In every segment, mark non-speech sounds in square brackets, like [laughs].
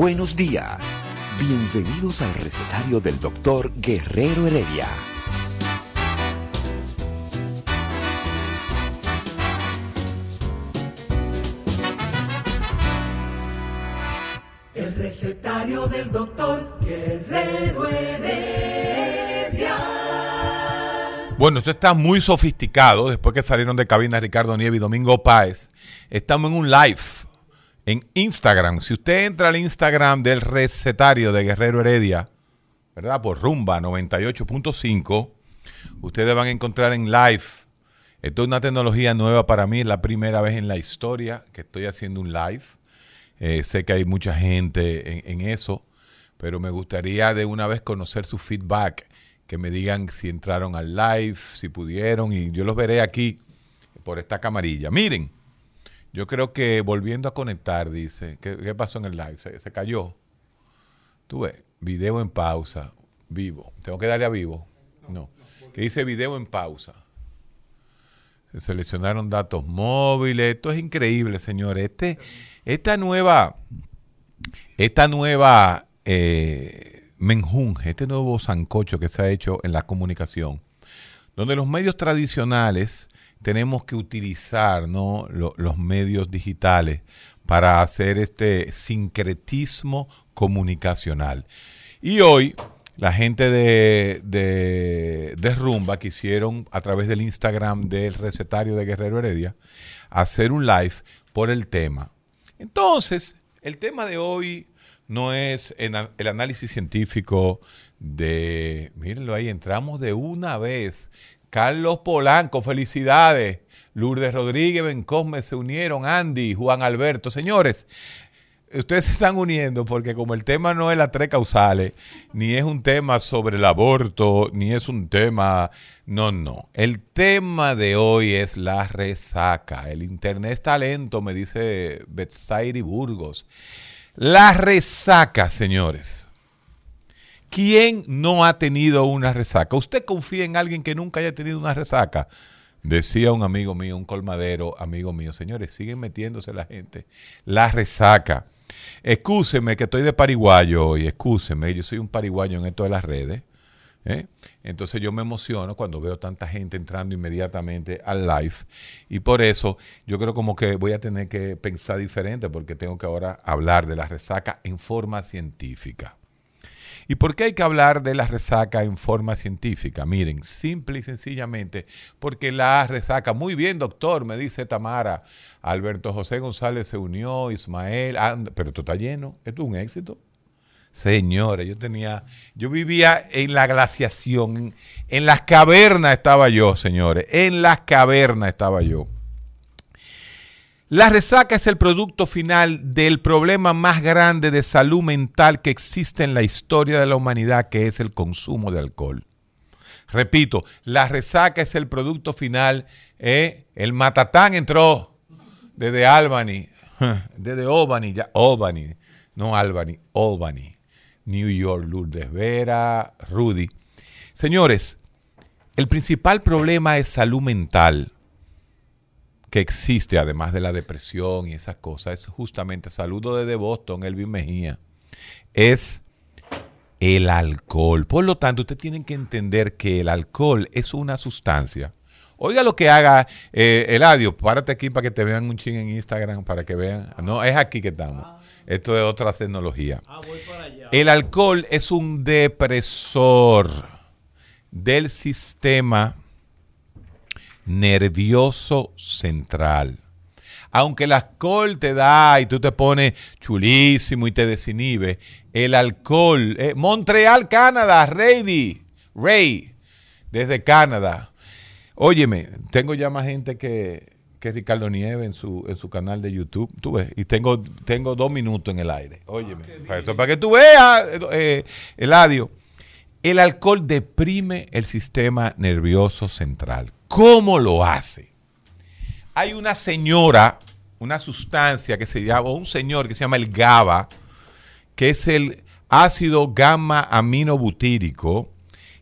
Buenos días. Bienvenidos al recetario del doctor Guerrero Heredia. El recetario del doctor Guerrero Heredia. Bueno, esto está muy sofisticado después que salieron de cabina Ricardo Nieves y Domingo Páez. Estamos en un live en Instagram. Si usted entra al Instagram del recetario de Guerrero Heredia, ¿verdad? Por Rumba 98.5, ustedes van a encontrar en live. Esto es una tecnología nueva para mí, es la primera vez en la historia que estoy haciendo un live. Eh, sé que hay mucha gente en, en eso, pero me gustaría de una vez conocer su feedback, que me digan si entraron al live, si pudieron, y yo los veré aquí por esta camarilla. Miren, yo creo que volviendo a conectar, dice, ¿qué, qué pasó en el live? Se, se cayó. Tú ves, video en pausa, vivo. ¿Tengo que darle a vivo? No. Que dice video en pausa. Se seleccionaron datos móviles. Esto es increíble, señores. Este, esta nueva, esta nueva eh, menjunje, este nuevo sancocho que se ha hecho en la comunicación, donde los medios tradicionales tenemos que utilizar los medios digitales para hacer este sincretismo comunicacional. Y hoy la gente de, de, de Rumba quisieron a través del Instagram del recetario de Guerrero Heredia hacer un live por el tema. Entonces, el tema de hoy no es el análisis científico de, mírenlo ahí, entramos de una vez. Carlos Polanco, felicidades. Lourdes Rodríguez, Ben Cosme se unieron, Andy, Juan Alberto. Señores, ustedes se están uniendo porque como el tema no es las tres causales, ni es un tema sobre el aborto, ni es un tema... No, no. El tema de hoy es la resaca. El internet está lento, me dice Betsairi Burgos. La resaca, señores. ¿Quién no ha tenido una resaca? ¿Usted confía en alguien que nunca haya tenido una resaca? Decía un amigo mío, un colmadero, amigo mío, señores, siguen metiéndose la gente. La resaca. Excúseme que estoy de pariguayo hoy, excúseme, yo soy un pariguayo en esto de las redes. ¿eh? Entonces yo me emociono cuando veo tanta gente entrando inmediatamente al live y por eso yo creo como que voy a tener que pensar diferente porque tengo que ahora hablar de la resaca en forma científica. ¿Y por qué hay que hablar de la resaca en forma científica? Miren, simple y sencillamente, porque la resaca, muy bien doctor, me dice Tamara, Alberto José González se unió, Ismael, and- pero esto está lleno, esto es un éxito. Señores, yo tenía, yo vivía en la glaciación, en las cavernas estaba yo, señores, en las cavernas estaba yo. La resaca es el producto final del problema más grande de salud mental que existe en la historia de la humanidad, que es el consumo de alcohol. Repito, la resaca es el producto final. ¿eh? El matatán entró desde Albany, [laughs] desde Albany, ya, Albany, no Albany, Albany, New York, Lourdes Vera, Rudy. Señores, el principal problema es salud mental que existe, además de la depresión y esas cosas, es justamente, saludo desde Boston, Elvin Mejía, es el alcohol. Por lo tanto, ustedes tienen que entender que el alcohol es una sustancia. Oiga lo que haga eh, Eladio, párate aquí para que te vean un ching en Instagram, para que vean. No, es aquí que estamos. Esto es otra tecnología. El alcohol es un depresor del sistema nervioso central. Aunque el alcohol te da y tú te pones chulísimo y te desinhibe, el alcohol, eh, Montreal, Canadá, Rady, Ray, desde Canadá. Óyeme, tengo ya más gente que, que Ricardo Nieve en su, en su canal de YouTube. Tú ves, y tengo, tengo dos minutos en el aire. Óyeme, para, eso, para que tú veas, eh, Eladio. El alcohol deprime el sistema nervioso central. ¿Cómo lo hace? Hay una señora, una sustancia que se llama, o un señor que se llama el GABA, que es el ácido gamma aminobutírico,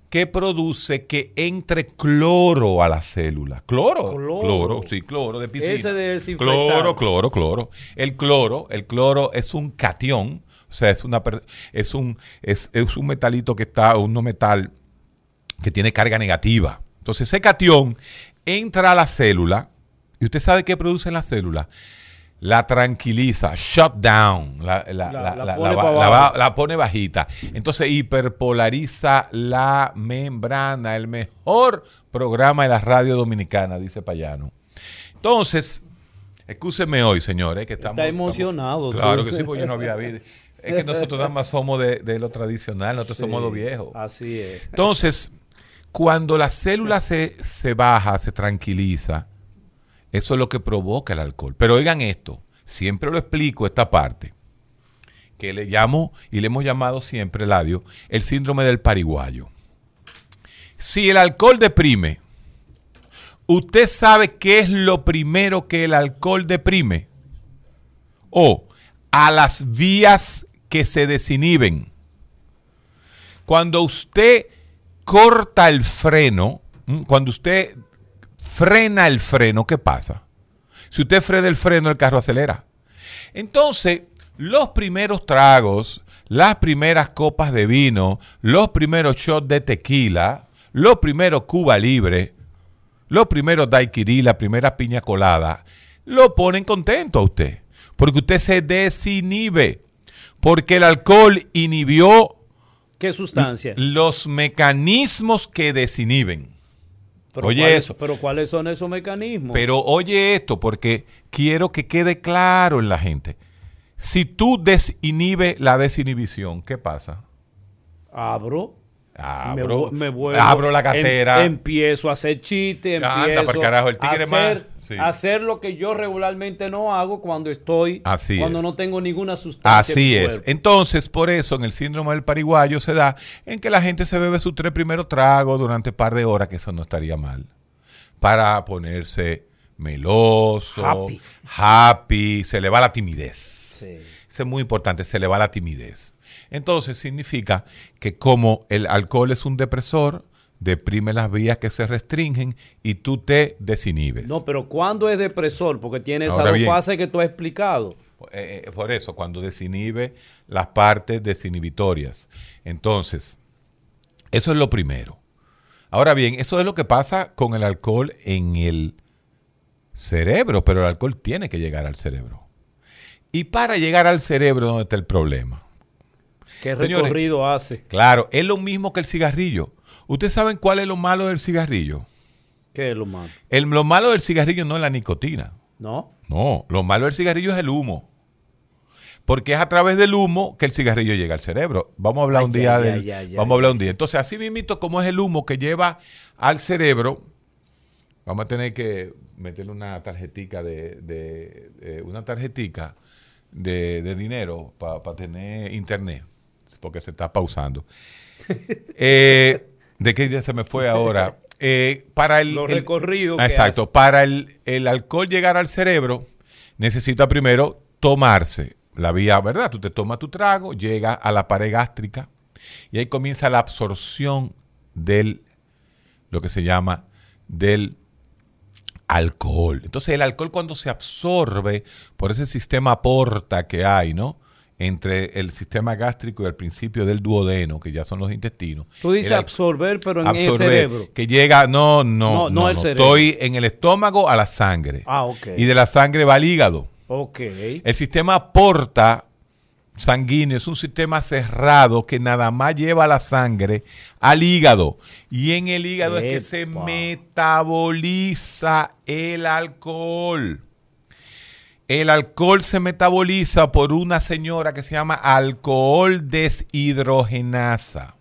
que produce que entre cloro a la célula. ¿Cloro? Cloro. sí, cloro de piscina. Ese de. Cloro, cloro, cloro. El cloro, el cloro es un cation, o sea, es una es un es, es un metalito que está un no metal que tiene carga negativa. Entonces, ese cation entra a la célula y usted sabe qué produce en la célula. La tranquiliza, shut down, la, la- La- la- la la- pone la- pone bajita. Entonces hiperpolariza la membrana, el mejor programa de la radio dominicana, dice Payano. Entonces, escúcheme hoy, señores, que estamos... Está emocionado, estamos- claro que sí, porque yo no había visto. Es que nosotros nada más somos de, de lo tradicional, nosotros somos los viejos. Así es. Entonces, cuando la célula se, se baja, se tranquiliza, eso es lo que provoca el alcohol. Pero oigan esto, siempre lo explico esta parte, que le llamo y le hemos llamado siempre, Eladio, el síndrome del pariguayo. Si el alcohol deprime, ¿usted sabe qué es lo primero que el alcohol deprime? O a las vías que se desinhiben. Cuando usted corta el freno, ¿m? cuando usted frena el freno, ¿qué pasa? Si usted frena el freno, el carro acelera. Entonces, los primeros tragos, las primeras copas de vino, los primeros shots de tequila, los primeros Cuba Libre, los primeros daiquiri, la primera piña colada, lo ponen contento a usted. Porque usted se desinhibe. Porque el alcohol inhibió ¿Qué sustancia? los mecanismos que desinhiben. Pero oye ¿cuáles- eso. Pero ¿cuáles son esos mecanismos? Pero oye esto, porque quiero que quede claro en la gente. Si tú desinhibes la desinhibición, ¿qué pasa? Abro. Abro, me vuelvo- abro la em- cartera. empiezo a hacer chistes, Anda, empiezo pa'l carajo, el tigre a hacer, más- sí. hacer lo que yo regularmente no hago cuando estoy, Así cuando es. no tengo ninguna sustancia. en Así mi es. Entonces, por eso en el síndrome del pariguayo se da en que la gente se bebe sus tres primeros tragos durante un par de horas, que eso no estaría mal. Para ponerse meloso, Happy. happy, se le va la timidez. Sí. Eso es muy importante, se le va la timidez. Entonces significa que como el alcohol es un depresor, deprime las vías que se restringen y tú te desinhibes. No, pero ¿cuándo es depresor? Porque tiene Ahora dos bien. fases que tú has explicado. Eh, eh, por eso, cuando desinhibe las partes desinhibitorias. Entonces, eso es lo primero. Ahora bien, eso es lo que pasa con el alcohol en el cerebro, pero el alcohol tiene que llegar al cerebro. Y para llegar al cerebro, ¿dónde está el problema? ¿Qué Señores, recorrido hace? Claro, es lo mismo que el cigarrillo. ¿Ustedes saben cuál es lo malo del cigarrillo? ¿Qué es lo malo? El, lo malo del cigarrillo no es la nicotina. ¿No? No, lo malo del cigarrillo es el humo. Porque es a través del humo que el cigarrillo llega al cerebro. Vamos a hablar Ay, un día del- ay, Vamos a hablar un día. Entonces, así mismito como es el humo que lleva al cerebro, vamos a tener que meterle una tarjetica de, de- de- una tarjetica de, de dinero para tener internet. Porque se está pausando. [laughs] Eh, ¿De qué día se me fue ahora? [laughs] Eh, para el, Los recorridos Exacto. Para el, el alcohol llegar al cerebro, necesita primero tomarse la vía, ¿verdad? Tú te tomas tu trago, llega a la pared gástrica y ahí comienza la absorción del, lo que se llama, del alcohol. Entonces el alcohol cuando se absorbe por ese sistema porta que hay, ¿no? Entre el sistema gástrico y el principio del duodeno, que ya son los intestinos. Tú dices el absorber, pero en el absorber, cerebro. Que llega, no, No, no, no, no el cerebro. Estoy en el estómago a la sangre. Ah, ok. Y de la sangre va al hígado. Ok. El sistema porta sanguíneo es un sistema cerrado que nada más lleva la sangre al hígado. Y en el hígado es que se metaboliza el alcohol. El alcohol se metaboliza por una señora que se llama alcohol deshidrogenasa.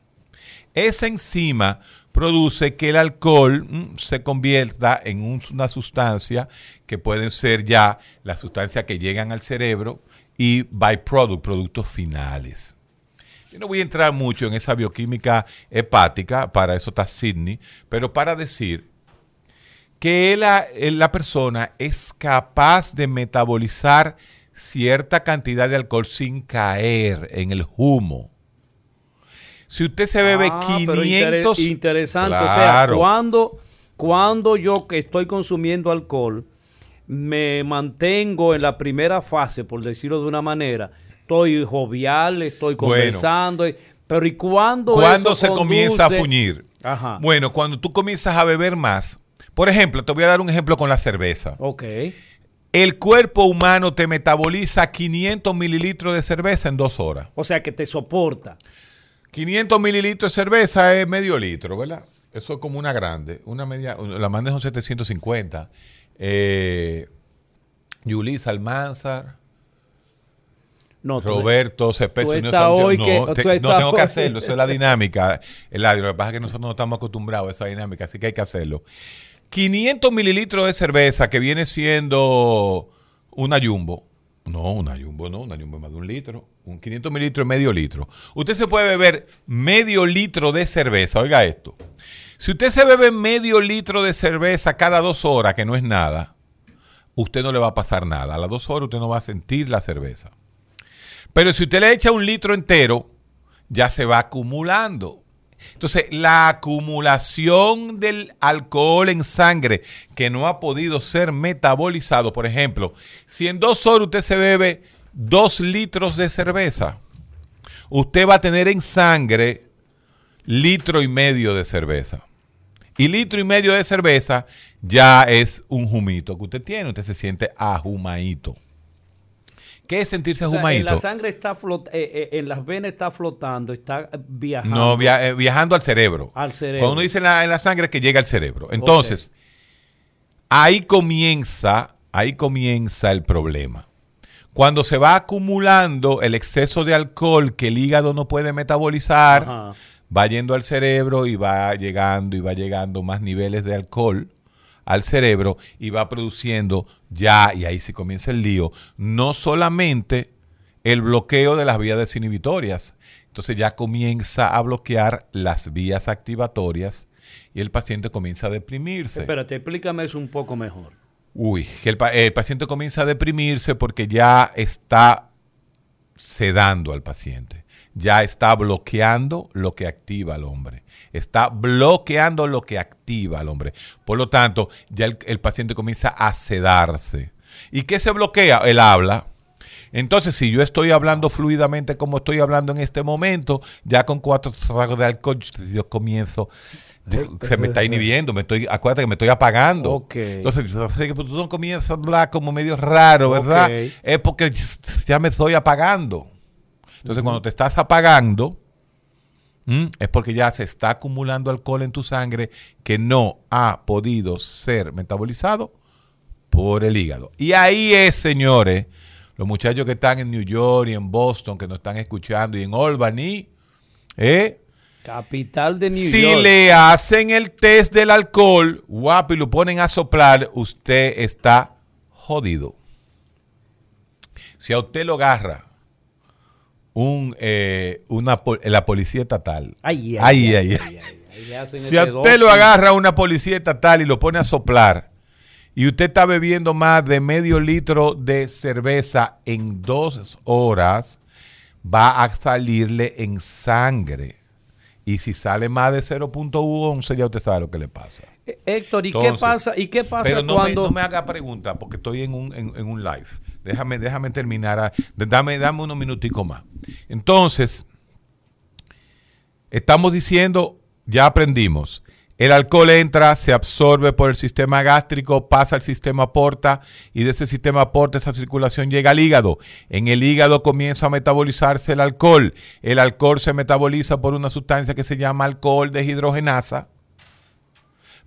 esa enzima produce que el alcohol mm, se convierta en un- una sustancia que pueden ser ya las sustancias que llegan al cerebro y byproduct, productos finales. Yo no voy a entrar mucho en esa bioquímica hepática, para eso está Sidney, pero para decir que la, eh, la persona es capaz de metabolizar cierta cantidad de alcohol sin caer en el humo. Si usted se bebe Ah, pero 500... intere- interesante. O sea, cuando, cuando yo que estoy consumiendo alcohol, me mantengo en la primera fase, por decirlo de una manera, estoy jovial, estoy conversando, y- pero ¿y cuándo ¿Cuándo eso se comienza a fuñir? Ajá. Bueno, cuando tú comienzas a beber más. Por ejemplo, te voy a dar un ejemplo con la cerveza. Ok. El cuerpo humano te metaboliza 500 mililitros de cerveza en dos horas. O sea, que te soporta. 500 mililitros de cerveza es medio litro, ¿verdad? Eso es como una grande. Una media, la grande son 750. Eh, Yulisa Almanzar, No, Roberto Cepeda. no, que- te- no tengo que hacerlo, eso es la dinámica. Eladio, lo que pasa es que nosotros no estamos acostumbrados a esa dinámica, así que hay que hacerlo. 500 mililitros de cerveza que viene siendo una jumbo. No, una jumbo no, una jumbo es más de un litro. Un 500 mililitros es medio litro. Usted se puede beber medio litro de cerveza, oiga esto. Si usted se bebe medio litro de cerveza cada dos horas, que no es nada, usted no le va a pasar nada. A las dos horas usted no va a sentir la cerveza. Pero si usted le echa un litro entero, ya se va acumulando. Entonces, la acumulación del alcohol en sangre que no ha podido ser metabolizado, por ejemplo, si en dos horas usted se bebe dos litros de cerveza, usted va a tener en sangre litro y medio de cerveza. Y litro y medio de cerveza ya es un humito que usted tiene, usted se siente ajumadito. ¿Qué es sentirse o sea, en la sangre está eh, eh, en las venas está flotando, está viajando. No, via- eh, viajando al cerebro. Al cerebro. Cuando uno dice en la, en la sangre, que llega al cerebro. Entonces, ahí comienza, ahí comienza el problema. Cuando se va acumulando el exceso de alcohol que el hígado no puede metabolizar, Ajá. va yendo al cerebro y va llegando y va llegando más niveles de alcohol al cerebro y va produciendo ya, y ahí sí comienza el lío, no solamente el bloqueo de las vías desinhibitorias, entonces ya comienza a bloquear las vías activatorias y el paciente comienza a deprimirse. Espérate, explícame eso un poco mejor. Uy, que el, pa- el paciente comienza a deprimirse porque ya está sedando al paciente. Ya está bloqueando lo que activa al hombre. Está bloqueando lo que activa al hombre. Por lo tanto, ya el, el paciente comienza a sedarse. ¿Y qué se bloquea? El habla. Entonces, si yo estoy hablando fluidamente como estoy hablando en este momento, ya con cuatro tragos de alcohol, yo comienzo, se me está inhibiendo, me estoy, acuérdate que me estoy apagando. Ok. Entonces, que tú no comienzas a hablar como medio raro, ¿verdad? Es porque ya me estoy apagando. Entonces, cuando te estás apagando, ¿m? es porque ya se está acumulando alcohol en tu sangre que no ha podido ser metabolizado por el hígado. Y ahí es, señores, los muchachos que están en New York y en Boston, que nos están escuchando, y en Albany, ¿eh? Capital de New si York. le hacen el test del alcohol, guapo, y lo ponen a soplar, usted está jodido. Si a usted lo agarra un, eh, una, la policía estatal, Ay, ay, ay, ay. ay, si a usted lo agarra una policía estatal y lo pone a soplar, y usted está bebiendo más de medio litro de cerveza en dos horas, va a salirle en sangre. Y si sale más de 0.11, ya usted sabe lo que le pasa. Eh, Héctor, ¿y qué pasa? ¿Y qué pasa Pero no, cuando me, no me haga preguntas porque estoy en un, en, en un live. Déjame, déjame terminar. a- dame, dame unos minuticos más. Entonces, estamos diciendo, ya aprendimos. El alcohol entra, se absorbe por el sistema gástrico, pasa al sistema porta y de ese sistema porta esa circulación llega al hígado. En el hígado comienza a metabolizarse el alcohol. El alcohol se metaboliza por una sustancia que se llama alcohol deshidrogenasa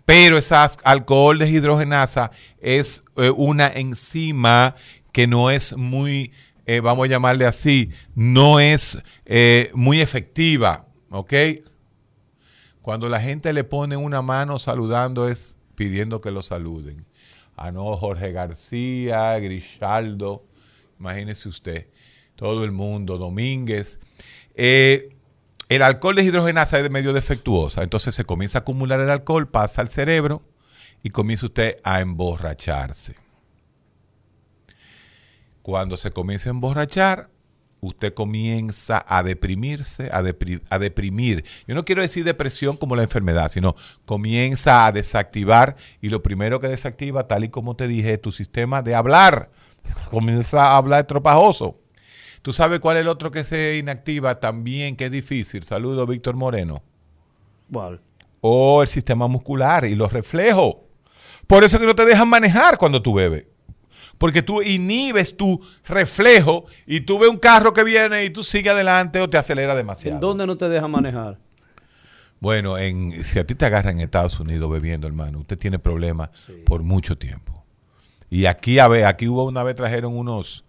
pero esa alcohol deshidrogenasa es eh, una enzima que no es muy, eh, vamos a llamarle así, no es eh, muy efectiva, ¿ok? Cuando la gente le pone una mano saludando es pidiendo que lo saluden. Ah, no, Jorge García, Grishaldo, imagínese usted, todo el mundo, Domínguez. Eh, el alcohol de hidrogenasa es medio defectuosa, entonces se comienza a acumular el alcohol, pasa al cerebro y comienza usted a emborracharse. Cuando se comienza a emborrachar, usted comienza a deprimirse, a, depri- a deprimir. Yo no quiero decir depresión como la enfermedad, sino comienza a desactivar y lo primero que desactiva, tal y como te dije, es tu sistema de hablar. [laughs] Comienza a hablar tropajoso. ¿Tú sabes cuál es el otro que se inactiva también, que es difícil? Saludo, Víctor Moreno. ¿Cuál? O el sistema muscular y los reflejos. Por eso que no te dejan manejar cuando tú bebes. Porque tú inhibes tu reflejo y tú ves un carro que viene y tú sigues adelante o te acelera demasiado. ¿En dónde no te deja manejar? Bueno, en, si a ti te agarran en Estados Unidos bebiendo, hermano, usted tiene problemas por mucho tiempo. Y aquí, a ver, aquí hubo una vez trajeron unos,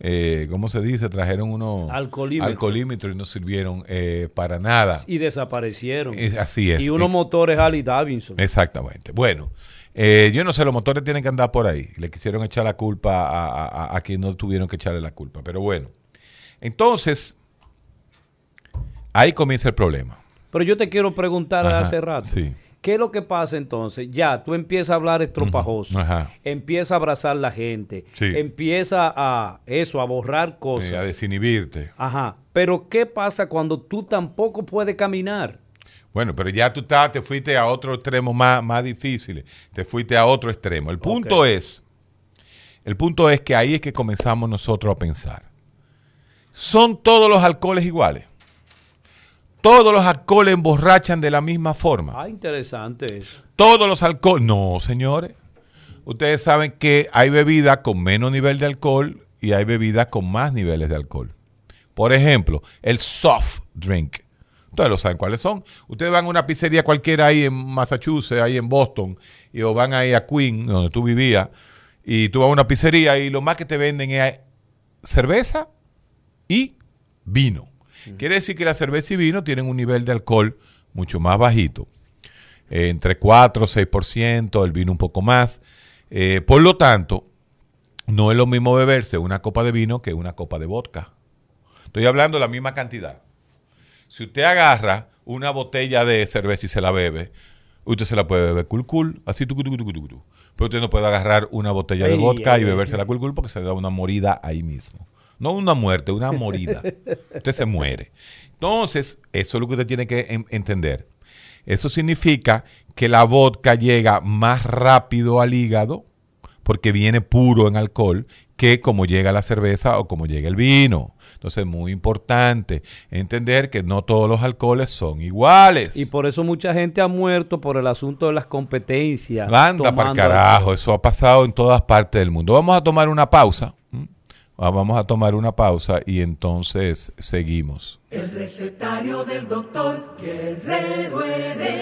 eh, ¿cómo se dice? Trajeron unos Alcoholímetros. y no sirvieron eh, para nada. Y desaparecieron. Es- así es. Y unos Y- motores Harley Davidson. Exactamente. Bueno, eh, yo no sé, los motores tienen que andar por ahí. Le quisieron echar la culpa a, a, quien no tuvieron que echarle la culpa. Pero bueno. Entonces, ahí comienza el problema. Pero yo te quiero preguntar Ajá, hace rato. sí. ¿Qué es lo que pasa entonces? Ya, tú empiezas a hablar estropajoso, Ajá. empieza a abrazar la gente, Sí. empieza a eso, a borrar cosas. Eh, a desinhibirte. Ajá. Pero ¿qué pasa cuando tú tampoco puedes caminar? Bueno, pero ya tú estás, te fuiste a otro extremo más, más difícil. Te fuiste a otro extremo. El punto es, el punto es que ahí es que comenzamos nosotros a pensar. ¿Son todos los alcoholes iguales? Todos los alcoholes emborrachan de la misma forma. Ah, interesante eso. Todos los alcoholes. No, señores. Ustedes saben que hay bebidas con menos nivel de alcohol y hay bebidas con más niveles de alcohol. Por ejemplo, el soft drink. Ustedes lo saben cuáles son. Ustedes van a una pizzería cualquiera ahí en Massachusetts, ahí en Boston, y o van ahí a Queen, donde tú vivías, y tú vas a una pizzería y lo más que te venden es cerveza y vino. Quiere decir que la cerveza y vino tienen un nivel de alcohol mucho más bajito. Eh, entre 4 o 6%, el vino un poco más. Eh, por lo tanto, no es lo mismo beberse una copa de vino que una copa de vodka. Estoy hablando de la misma cantidad. Si usted agarra una botella de cerveza y se la bebe, usted se la puede beber cool cool, así tu, tu, tu, tu, tu, tu. Pero usted no puede agarrar una botella de vodka y beberse la cool cool porque se da una morida ahí mismo. No una muerte, una morida. [laughs] usted se muere. Entonces, eso es lo que usted tiene que en- entender. Eso significa que la vodka llega más rápido al hígado porque viene puro en alcohol que como llega la cerveza o como llega el vino. Entonces es muy importante entender que no todos los alcoholes son iguales. Y por eso mucha gente ha muerto por el asunto de las competencias. Anda para carajo, alcohol. eso ha pasado en todas partes del mundo. Vamos a tomar una pausa. Ah, Vamos a tomar una pausa y entonces seguimos. El recetario del doctor Guerrero Heredia.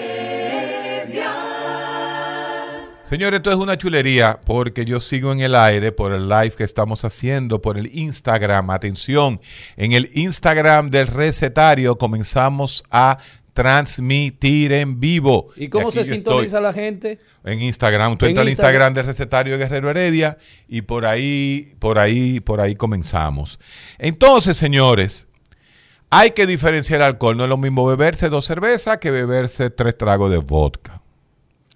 Señores, esto es una chulería porque yo sigo en el aire por el live que estamos haciendo, por el Instagram. Atención, en el Instagram del recetario comenzamos a transmitir en vivo. ¿Y cómo se sintoniza la gente? En Instagram, tú En entras al Instagram. Del recetario de Guerrero Heredia y por ahí, por ahí, por ahí comenzamos. Entonces, señores, hay que diferenciar el alcohol. No es lo mismo beberse dos cervezas que beberse tres tragos de vodka.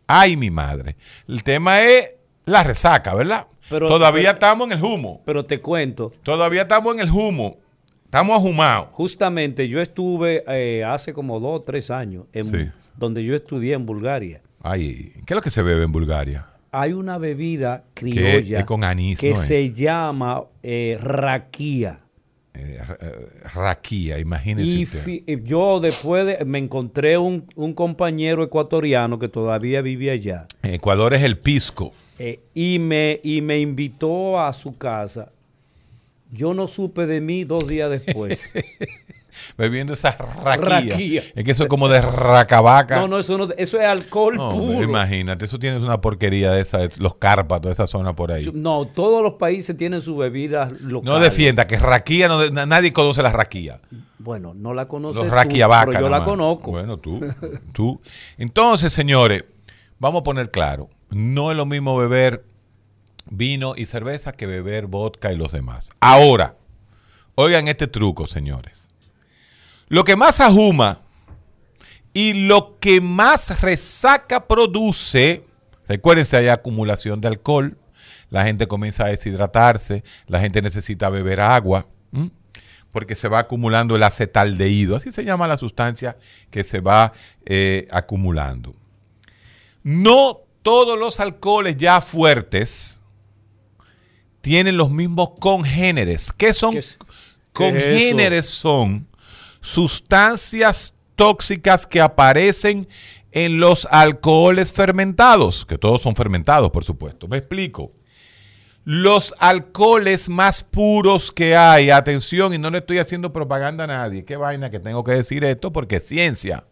Ay, mi madre. El tema es la resaca, ¿verdad? Pero- Todavía pero- estamos en el humo. Pero te cuento, Todavía estamos en el humo. Estamos ahumados. justamente yo estuve eh, hace como dos o tres años en, Sí. donde yo estudié en Bulgaria. Ay, ¿qué es lo que se bebe en Bulgaria? Hay una bebida criolla es con anís, que se llama eh, raquía. Eh, ra- eh, raquía, imagínese Y usted. y yo después de- me encontré un, un compañero ecuatoriano que todavía vive allá En Ecuador es el pisco. eh, y, me, y me invitó a su casa. Yo no supe de mí dos días después. [laughs] bebiendo esa raquía. Raquía. Es que eso es como de racabaca. no, no, eso, no, eso es alcohol No, puro. imagínate, eso tiene una porquería de esa, los Cárpatos, de esa zona por ahí. No, todos los países tienen sus bebidas locales. No defienda, que raquía, no nadie conoce la raquía. Bueno, no la conoces Los tú, raquiabaca. pero yo la más. conozco. Bueno, tú, [laughs] tú. Entonces, señores, vamos a poner claro. No es lo mismo beber vino y cerveza que beber vodka y los demás. Ahora, oigan este truco, señores. Lo que más ajuma y lo que más resaca produce, recuérdense, hay acumulación de alcohol, la gente comienza a deshidratarse, la gente necesita beber agua, ¿m? porque se va acumulando el acetaldehído, así se llama la sustancia que se va eh, acumulando. No todos los alcoholes ya fuertes tienen los mismos congéneres. ¿Qué son? ¿Qué es- qué es congéneres son sustancias tóxicas que aparecen en los alcoholes fermentados, que todos son fermentados, por supuesto. Me explico. Los alcoholes más puros que hay, atención, y no le estoy haciendo propaganda a nadie, qué vaina que tengo que decir esto porque es ciencia.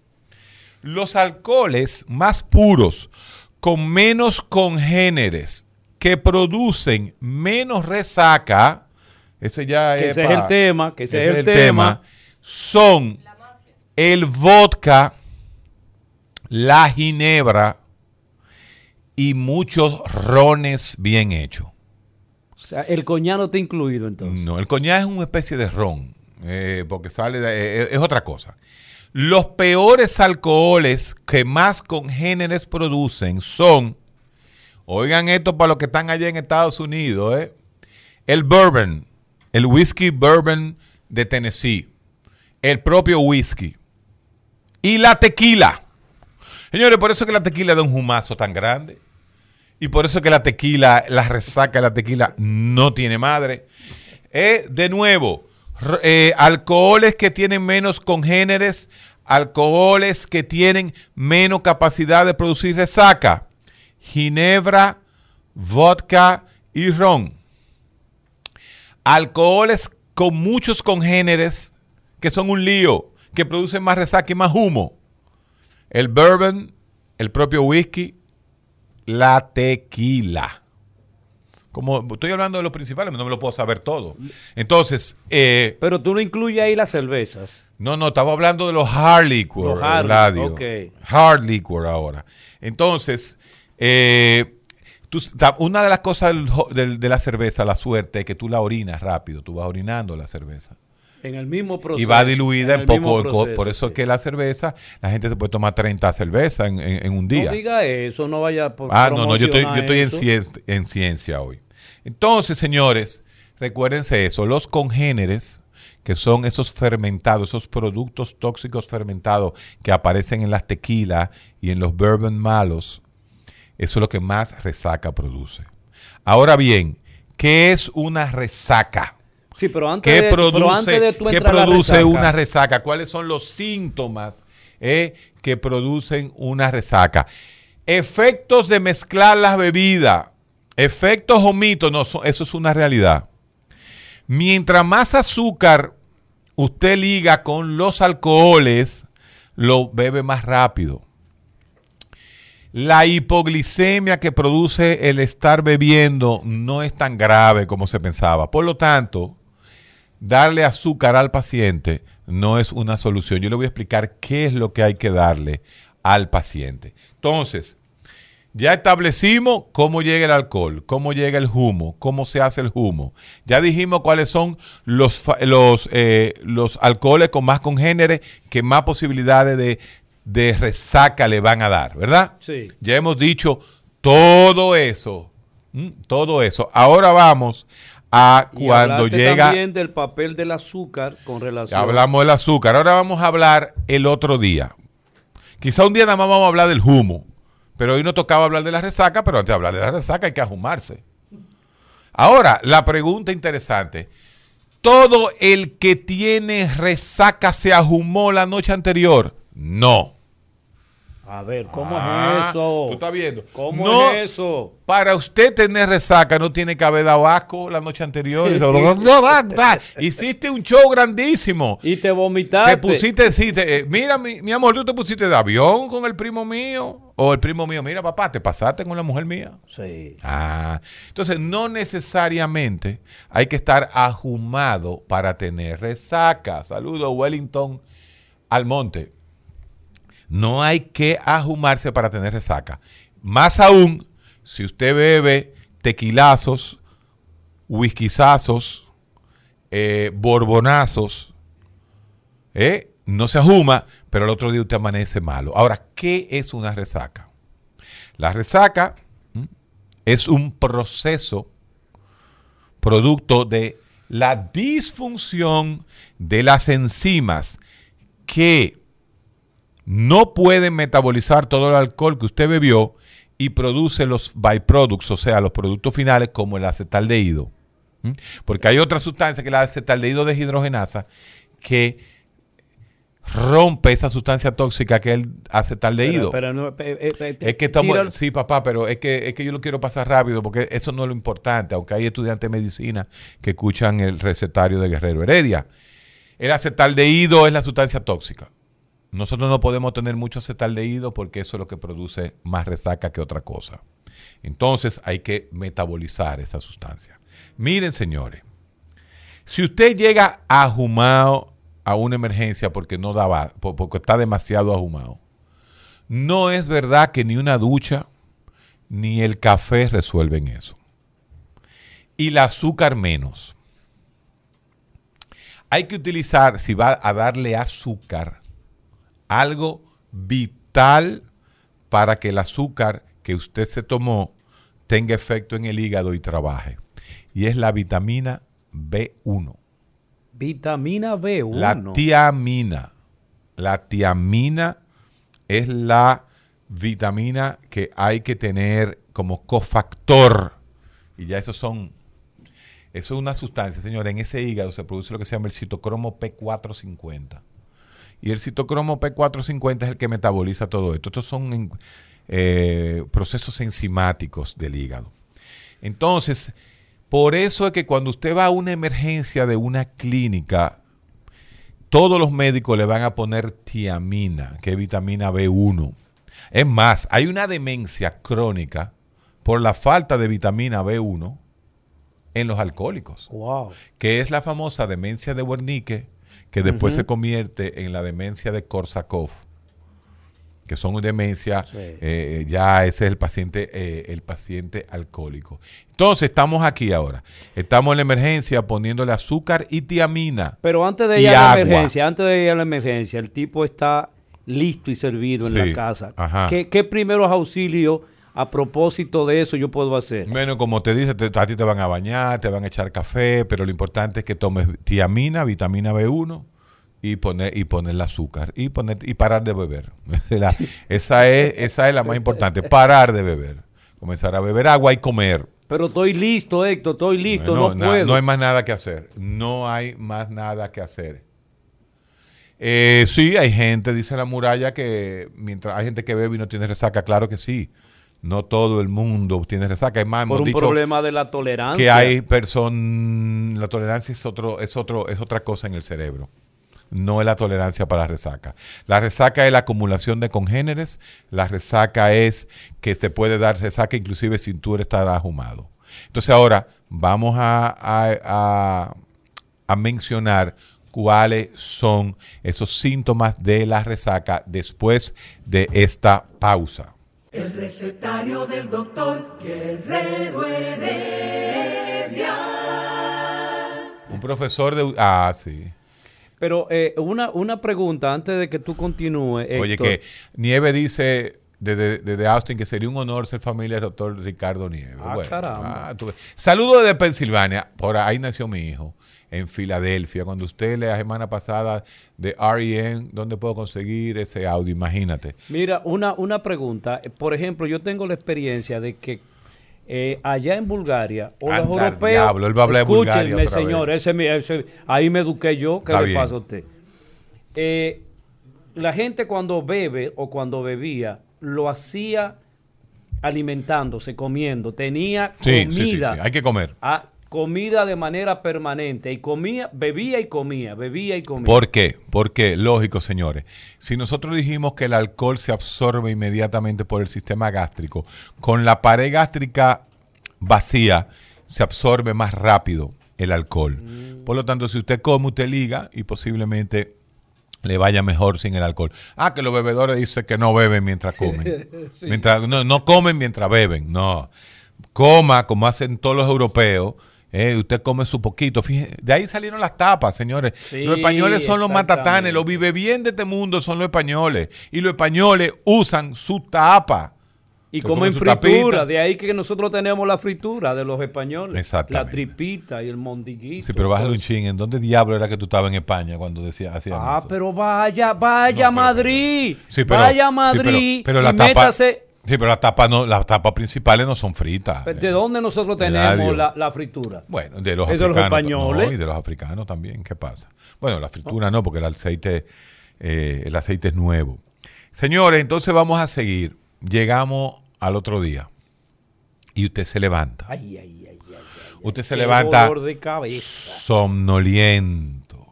Los alcoholes más puros, con menos congéneres, que producen menos resaca, ese ya Que es ese es el tema, que ese ese es el tema. Son el vodka, la ginebra y muchos rones bien hechos. O sea, el coñac no está incluido entonces. No, el coñac es una especie de ron, eh, porque sale de- eh, es otra cosa. Los peores alcoholes que más congéneres producen son, oigan esto para los que están allá en Estados Unidos, eh, el bourbon, el whisky bourbon de Tennessee, el propio whisky y la tequila. Señores, por eso es que la tequila da un humazo tan grande. Y por eso es que la tequila, la resaca de la tequila no tiene madre. Eh, de nuevo, eh, alcoholes que tienen menos congéneres, alcoholes que tienen menos capacidad de producir resaca. Ginebra, vodka y ron. Alcoholes con muchos congéneres que son un lío, que producen más resaca y más humo. El bourbon, el propio whisky, la tequila. Como estoy hablando de los principales, no me lo puedo saber todo. Entonces, eh, Pero tú no incluyes ahí las cervezas. no, no, estamos hablando de los hard liquor, Los hard, liquor ahora. Entonces, eh, tú- una de las cosas del- de la cerveza, la suerte, es que tú la orinas rápido, tú vas orinando la cerveza. En el mismo proceso. y va diluida en poco alcohol. proceso, Por eso es que la cerveza, la gente se puede tomar 30 cervezas en, en- en un día. No diga eso, no vaya por Ah, no, no, yo estoy, yo estoy en ciencia hoy. Entonces, señores, recuérdense eso, los congéneres, que son esos fermentados, esos productos tóxicos fermentados que aparecen en las tequilas y en los bourbon malos, eso es lo que más resaca produce. Ahora bien, ¿qué es una resaca? Sí, pero antes, ¿Qué de, pero produce, antes de tú la produce resaca, una resaca? ¿Cuáles son los síntomas eh, que producen una resaca? Efectos de mezclar las bebidas. Efectos o mitos, no, so- eso es una realidad. Mientras más azúcar usted liga con los alcoholes, lo bebe más rápido. La hipoglicemia que produce el estar bebiendo no es tan grave como se pensaba. Por lo tanto, darle azúcar al paciente no es una solución. Yo le voy a explicar qué es lo que hay que darle al paciente. Entonces, ya establecimos cómo llega el alcohol, cómo llega el humo, cómo se hace el humo. Ya dijimos cuáles son los, los, eh, los alcoholes con más congéneres que más posibilidades de, de resaca le van a dar, ¿verdad? Sí. Ya hemos dicho todo eso. Todo eso. Ahora vamos a cuando llega... también del papel del azúcar con relación Ya hablamos del azúcar. Ahora vamos a hablar el otro día. Quizá un día nada más vamos a hablar del humo. Pero hoy no tocaba hablar de la resaca, pero antes de hablar de la resaca hay que ajumarse. Ahora, la pregunta interesante. ¿Todo el que tiene resaca se ajumó la noche anterior? No. A ver, ¿cómo Ah, es eso? ¿Tú estás viendo? ¿Cómo No, es eso? Para usted tener resaca, no tiene que haber dado asco la noche anterior. Hiciste un show grandísimo. Y te vomitaste. Te pusiste, sí, te- eh, mira, mi, mi amor, tú te pusiste de avión con el primo mío. O el primo mío, mira, papá, te pasaste con la mujer mía. Sí. Ah, entonces no necesariamente hay que estar ahumado para tener resaca. Saludos, Wellington Almonte. No hay que ahumarse para tener resaca. Más aún, si usted bebe tequilazos, whiskyzazos, eh, borbonazos, ¿eh? no se ajuma, pero el otro día usted amanece malo. Ahora, ¿qué es una resaca? La resaca es un proceso producto de la disfunción de las enzimas que no pueden metabolizar todo el alcohol que usted bebió y produce los byproducts, o sea, los productos finales como el acetaldehído. ¿Mm? Porque hay otra sustancia que es la acetaldehído deshidrogenasa que rompe esa sustancia tóxica que es el acetaldehído. Pero, pero no, eh, eh, eh, Es que estamos, sí, papá, pero es que, es que yo lo quiero pasar rápido porque eso no es lo importante, aunque hay estudiantes de medicina que escuchan el recetario de Guerrero Heredia. El acetaldehído es la sustancia tóxica. Nosotros no podemos tener mucho acetaldehído porque eso es lo que produce más resaca que otra cosa. Entonces hay que metabolizar esa sustancia. Miren, señores, si usted llega ahumado a una emergencia porque no daba, po- porque está demasiado ahumado, no es verdad que ni una ducha ni el café resuelven eso. Y el azúcar menos. Hay que utilizar, si va a darle azúcar, algo vital para que el azúcar que usted se tomó tenga efecto en el hígado y trabaje. Y es la vitamina B1. Vitamina B1. La tiamina. La tiamina es la vitamina que hay que tener como cofactor. Y ya esos son. Eso es una sustancia, señores. En ese hígado se produce lo que se llama el citocromo P450. Y el citocromo P450 es el que metaboliza todo esto. Estos son eh, procesos enzimáticos del hígado. Entonces, por eso es que cuando usted va a una emergencia de una clínica, todos los médicos le van a poner tiamina, que es vitamina B1. Es más, hay una demencia crónica por la falta de vitamina B1 en los alcohólicos, Wow. que es la famosa demencia de Wernicke, que después se convierte en la demencia de Korsakoff, que son demencia, Sí. eh, ya ese es el paciente, eh, el paciente alcohólico. Entonces estamos aquí ahora, estamos en la emergencia poniéndole azúcar y tiamina. Pero antes de ir a la emergencia, antes de ir a la emergencia, el tipo está listo y servido en Sí, la casa. ajá. ¿Qué, qué primeros auxilios a propósito de eso yo puedo hacer? Bueno, como te dice, te- a ti te van a bañar, te van a echar café, pero lo importante es que tomes tiamina, vitamina B1 y poner y poner el azúcar y poner y parar de beber. Esa [laughs] es, la, esa es esa es la más importante, parar de beber. Comenzar a beber agua y comer. Pero estoy listo, Héctor, estoy listo, no puedo. no hay más nada que hacer. No hay más nada que hacer. Eh, sí, hay gente, dice la muralla, que mientras hay gente que bebe y no tiene resaca, claro que sí. No todo el mundo tiene resaca. Es más, por hemos un dicho problema de la tolerancia. que hay personas, la tolerancia es otro, es otro, es otra cosa en el cerebro. No es la tolerancia para la resaca. La resaca es la acumulación de congéneres. La resaca es que te puede dar resaca inclusive sin tú estar ahumado. Entonces ahora vamos a, a- a- a mencionar cuáles son esos síntomas de la resaca después de esta pausa. El recetario del doctor Guerrero Heredia. Un profesor de... Ah, sí. Pero eh, una, una pregunta antes de que tú continúes. Oye, Héctor. que Nieve dice desde, desde Austin que sería un honor ser familia del doctor Ricardo Nieve. Ah, caramba. ah. Saludos desde Pensilvania. Por ahí nació mi hijo, en Filadelfia. Cuando usted la semana pasada de REM, ¿dónde puedo conseguir ese audio? Imagínate. Mira, una, una pregunta. Por ejemplo, yo tengo la experiencia de que eh, allá en Bulgaria o los europeos. diablo, él va a hablar de Bulgaria escúchenme, otra señor, ese, ahí me eduqué yo. ¿Qué Está le bien. pasa a usted? Eh, la gente cuando bebe o cuando bebía, lo hacía alimentándose, comiendo. Tenía Sí, sí, sí, comida. sí, hay que comer. Ah, comida de manera permanente. Y comía, bebía y comía, bebía y comía. ¿Por qué? Porque, lógico, señores, si nosotros dijimos que el alcohol se absorbe inmediatamente por el sistema gástrico, con la pared gástrica vacía se absorbe más rápido el alcohol. Por lo tanto, si usted come, usted liga y posiblemente le vaya mejor sin el alcohol. Ah, que los bebedores dicen que no beben mientras comen. [laughs] mientras, no, no comen mientras beben, no. Coma como hacen todos los europeos. eh, usted come su poquito. Fíjese, de ahí salieron las tapas, señores. Sí, los españoles son los matatanes. Los vive bien de este mundo son los españoles. Y los españoles usan su tapa. Y comen fritura. De ahí que nosotros tenemos la fritura de los españoles. Exactamente. La tripita y el mondiguito. Sí, pero bájale un ching. ¿En dónde diablo era que tú estabas en España cuando decía, hacían Ah, eso? pero vaya, vaya a No, pero- Madrid. Sí, pero- vaya sí, Madrid pero, pero y la tapa, métase. Sí, pero las tapas no, las tapas principales no son fritas. ¿De Eh, dónde nosotros tenemos la, la fritura? Bueno, de los Es de los españoles. no, y de los africanos también. ¿Qué pasa? Bueno, la fritura no, porque el aceite, eh, el aceite es nuevo. Señores, entonces vamos a seguir. Llegamos al otro día. Y usted se levanta. Ay, ay, ay, ay, ay. Usted se levanta de somnoliento,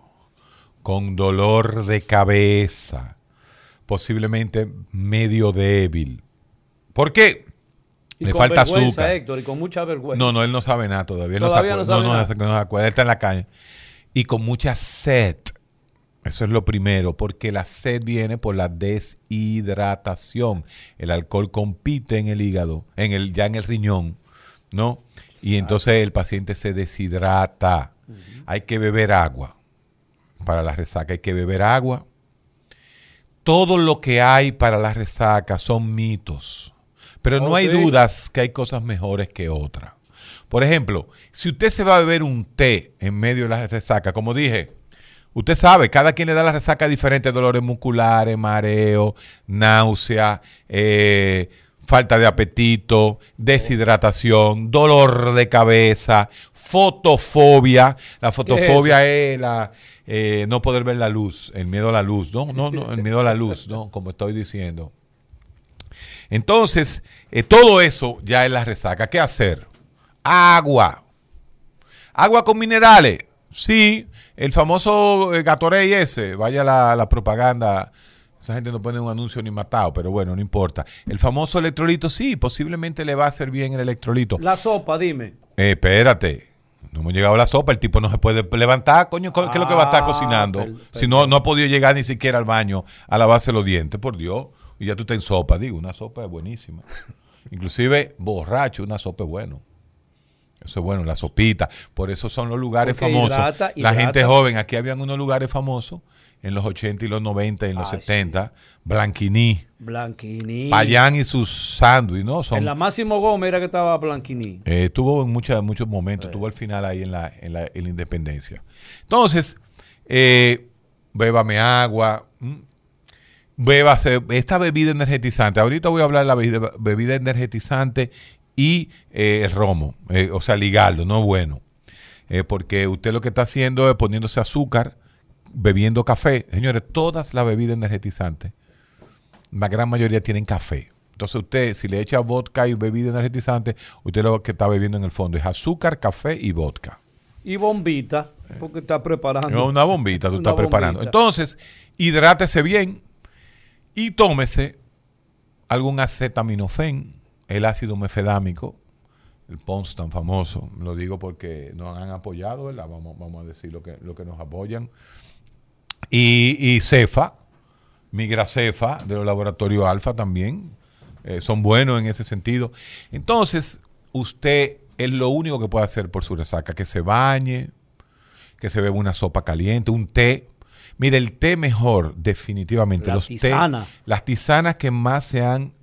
con dolor de cabeza, posiblemente medio débil. ¿Por qué? Y Le con falta azúcar. Héctor, y con mucha vergüenza. No, no, él no sabe nada todavía. No, Todavía no sabe no, no, nada. no acuerda. Él está en la calle. Y con mucha sed. Eso es lo primero, porque la sed viene por la deshidratación. El alcohol compite en el hígado, en el, ya en el riñón, ¿no? Y entonces el paciente se deshidrata. Hay que beber agua. Para la resaca hay que beber agua. Todo lo que hay para la resaca son mitos. Pero no Oh, hay sí. dudas que hay cosas mejores que otras. Por ejemplo, si usted se va a beber un té en medio de la resaca, como dije, usted sabe, cada quien le da la resaca diferente, dolores musculares, mareo, náusea, eh, falta de apetito, deshidratación, dolor de cabeza, fotofobia. La fotofobia es la, eh, no poder ver la luz, el miedo a la luz, ¿no? No, no, el miedo a la luz, ¿no? Como estoy diciendo. Entonces, eh, todo eso ya es la resaca. ¿Qué hacer? Agua. Agua con minerales. Sí, el famoso eh, Gatorade ese, vaya la, la propaganda. Esa gente no pone un anuncio ni matado, pero bueno, no importa. El famoso electrolito, sí, posiblemente le va a hacer bien el electrolito. La sopa, dime. Eh, espérate. No hemos llegado a la sopa, el tipo no se puede levantar, coño, ¿qué es lo que va a estar Ah, cocinando? per- si no, no ha podido llegar ni siquiera al baño a lavarse los dientes, por Dios. Y ya tú estás en sopa, digo, una sopa es buenísima. [laughs] Inclusive, borracho, una sopa es bueno. Eso es bueno, la sopita. Por eso son los lugares Porque famosos. hidrata, La gente joven, aquí habían unos lugares famosos en los 80 y los 90 y en los Ay, 70. Blanquiní, Blanquiní. Payán y sus sándwiches, ¿no? Son En la Máximo Gómez era que estaba Blanquiní. eh, tuvo en muchas- muchos momentos, tuvo al final ahí en la, en la, en la independencia. Entonces, eh, bébame agua, bébase esta bebida energetizante. Ahorita voy a hablar de la bebida, bebida energetizante y eh, el romo, eh, o sea, ligarlo, no bueno. Eh, porque usted lo que está haciendo es poniéndose azúcar, bebiendo café. Señores, todas las bebidas energetizantes, la gran mayoría tienen café. Entonces usted, si le echa vodka y bebida energetizante, usted lo que está bebiendo en el fondo es azúcar, café y vodka. Y bombita, porque está preparando. No, una bombita tú [laughs] Una estás preparando. Entonces, hidrátese bien y tómese algún acetaminofén, el ácido mefedámico, el PONS tan famoso. Lo digo porque nos han apoyado, ¿verdad? Vamos, vamos a decir lo que, lo que nos apoyan. Y, y cefa, migracefa de los laboratorios alfa también. eh, son buenos en ese sentido. Entonces, usted es lo único que puede hacer por su resaca, que se bañe, que se beba una sopa caliente, un té. Mire, el té mejor, definitivamente. La los té- las tisanas que más se han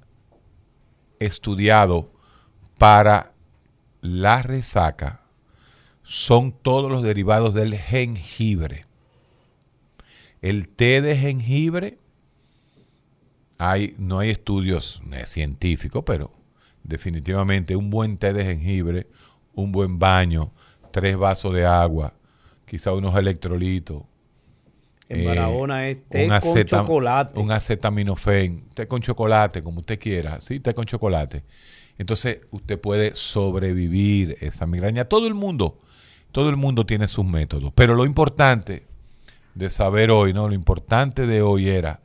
estudiado para la resaca son todos los derivados del jengibre. El té de jengibre, hay, no hay estudios científicos, pero definitivamente un buen té de jengibre, un buen baño, tres vasos de agua, quizá unos electrolitos, En eh, Barahona es té un con chocolate. Un acetaminofén, té con chocolate, como usted quiera, ¿sí? Té con chocolate. Entonces, usted puede sobrevivir esa migraña. Todo el mundo, todo el mundo tiene sus métodos. Pero lo importante de saber hoy, ¿no? Lo importante de hoy era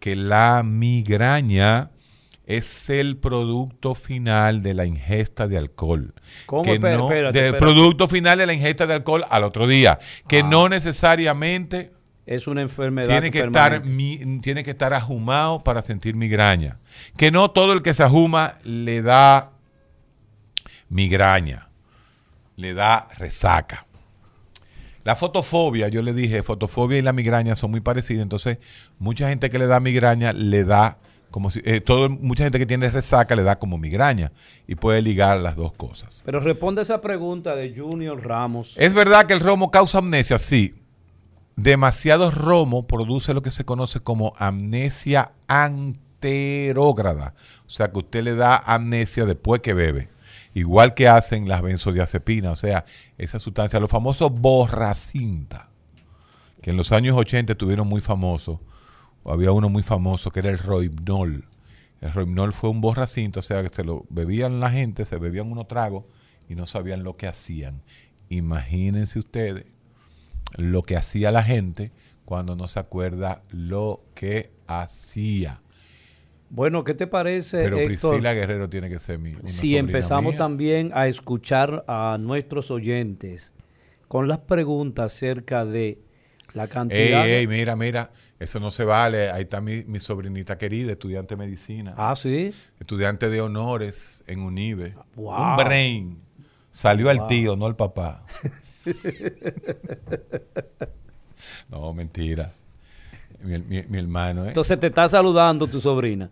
que la migraña es el producto final de la ingesta de alcohol. ¿Cómo? Que no- espérate, de- espérate. producto final de la ingesta de alcohol al otro día. Que Ah. no necesariamente Es una enfermedad tiene que, estar, mi- tiene que estar ajumado para sentir migraña. Que no todo el que se ajuma le da migraña, le da resaca. La fotofobia, yo le dije, fotofobia y la migraña son muy parecidas, entonces mucha gente que le da migraña le da como si, eh, todo, mucha gente que tiene resaca le da como migraña y puede ligar las dos cosas. Pero responde esa pregunta de Junior Ramos. ¿Es verdad que el romo causa amnesia? Sí. Demasiado romo produce lo que se conoce como amnesia anterógrada. O sea, que usted le da amnesia después que bebe. Igual que hacen las benzodiazepinas. O sea, esa sustancia, los famosos borracinta, que en los años 80 estuvieron muy famosos. Había uno muy famoso que era el Roibnol. El Roibnol fue un borracinto, o sea, que se lo bebían la gente, se bebían unos tragos y no sabían lo que hacían. Imagínense ustedes lo que hacía la gente cuando no se acuerda lo que hacía. Bueno, ¿qué te parece, Pero Héctor, Priscila Guerrero tiene que ser mi. si empezamos mía. también a escuchar a nuestros oyentes con las preguntas acerca de la Ey, cantidad de- ey, mira, mira, eso no se vale. Ahí está mi, mi sobrinita querida, estudiante de medicina. Ah, sí. Estudiante de honores en UNIBE. Wow. Un brain. Salió al tío, no al papá. [laughs] [laughs] no, mentira. Mi, mi- mi hermano, ¿eh? Entonces te está saludando tu sobrina.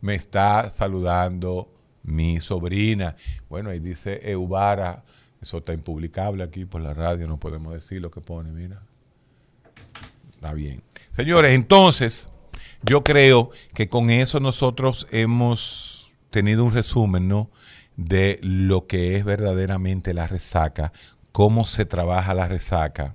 Me está saludando mi sobrina. Bueno, ahí dice Eubara. Eso está impublicable aquí por la radio, no podemos decir lo que pone, mira. Está bien. Señores, entonces, yo creo que con eso nosotros hemos tenido un resumen, ¿no? De lo que es verdaderamente la resaca, cómo se trabaja la resaca.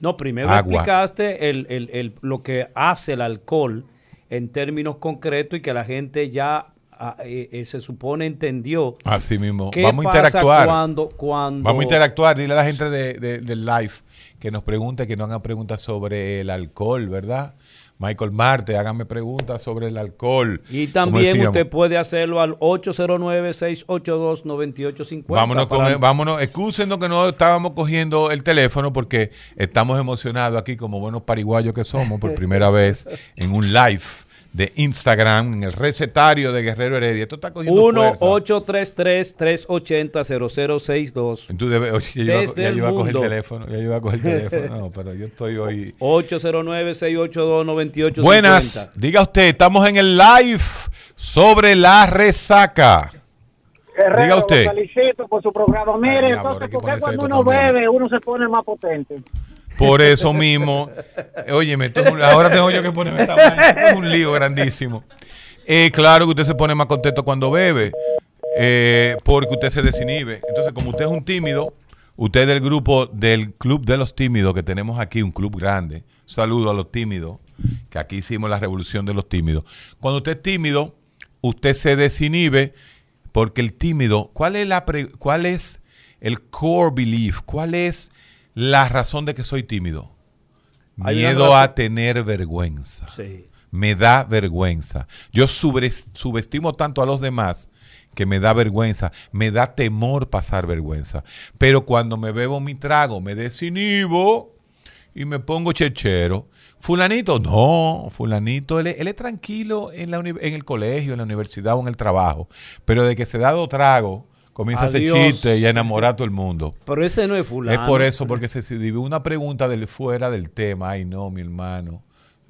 No, primero Agua. explicaste el, el- el- lo que hace el alcohol en términos concretos y que la gente ya ah, eh, eh, se supone entendió. Así mismo. ¿Qué Vamos a interactuar. cuando, cuando Vamos a interactuar. Dile a la gente de, de- del live que nos pregunte, que no hagan preguntas sobre el alcohol, ¿verdad? Michael Marte, háganme preguntas sobre el alcohol. Y también usted puede hacerlo al 809-682-9850. Vámonos, con para- el- vámonos, excúsenos que no estábamos cogiendo el teléfono porque estamos emocionados aquí como buenos pariguayos que somos por primera [laughs] vez en un live de Instagram, en el recetario de Guerrero Heredia. Esto está cogiendo fuerza. 1-833-380-0062. Tú debes- oye, ya yo iba- Desde ya el yo iba a coger el teléfono, ya yo iba a coger el teléfono. No, pero yo estoy hoy 809-682-9850. Buenas, diga usted, estamos en el live sobre la resaca. Herrero, Diga usted. lo felicito por su programa. Ay, Mire, diablo, entonces, ¿por qué cuando uno bebe uno se pone más potente? Por eso mismo, oye, ahora tengo yo que ponerme esta. Esto Es un lío grandísimo. Eh, claro que usted se pone más contento cuando bebe, eh, porque usted se desinhibe. Entonces, como usted es un tímido, usted es del grupo del Club de los Tímidos, que tenemos aquí, un club grande. Un saludo a los tímidos, que aquí hicimos la revolución de los tímidos. Cuando usted es tímido, usted se desinhibe, porque el tímido, ¿cuál es, la pre- cuál es el core belief? ¿Cuál es la razón de que soy tímido? Miedo a tener vergüenza. Sí. Me da vergüenza. Yo subes- subestimo tanto a los demás que me da vergüenza, me da temor pasar vergüenza. Pero cuando me bebo mi trago, me desinhibo y me pongo chechero. Fulanito, no, fulanito, él, es- él es tranquilo en, la en el colegio, en la universidad o en el trabajo. Pero de que se da dos tragos, comienza Adiós. a hacer chiste y a enamorar a todo el mundo. Pero ese no es fulano. Es por eso, porque se escribió una pregunta del fuera del tema. Ay, no, mi hermano.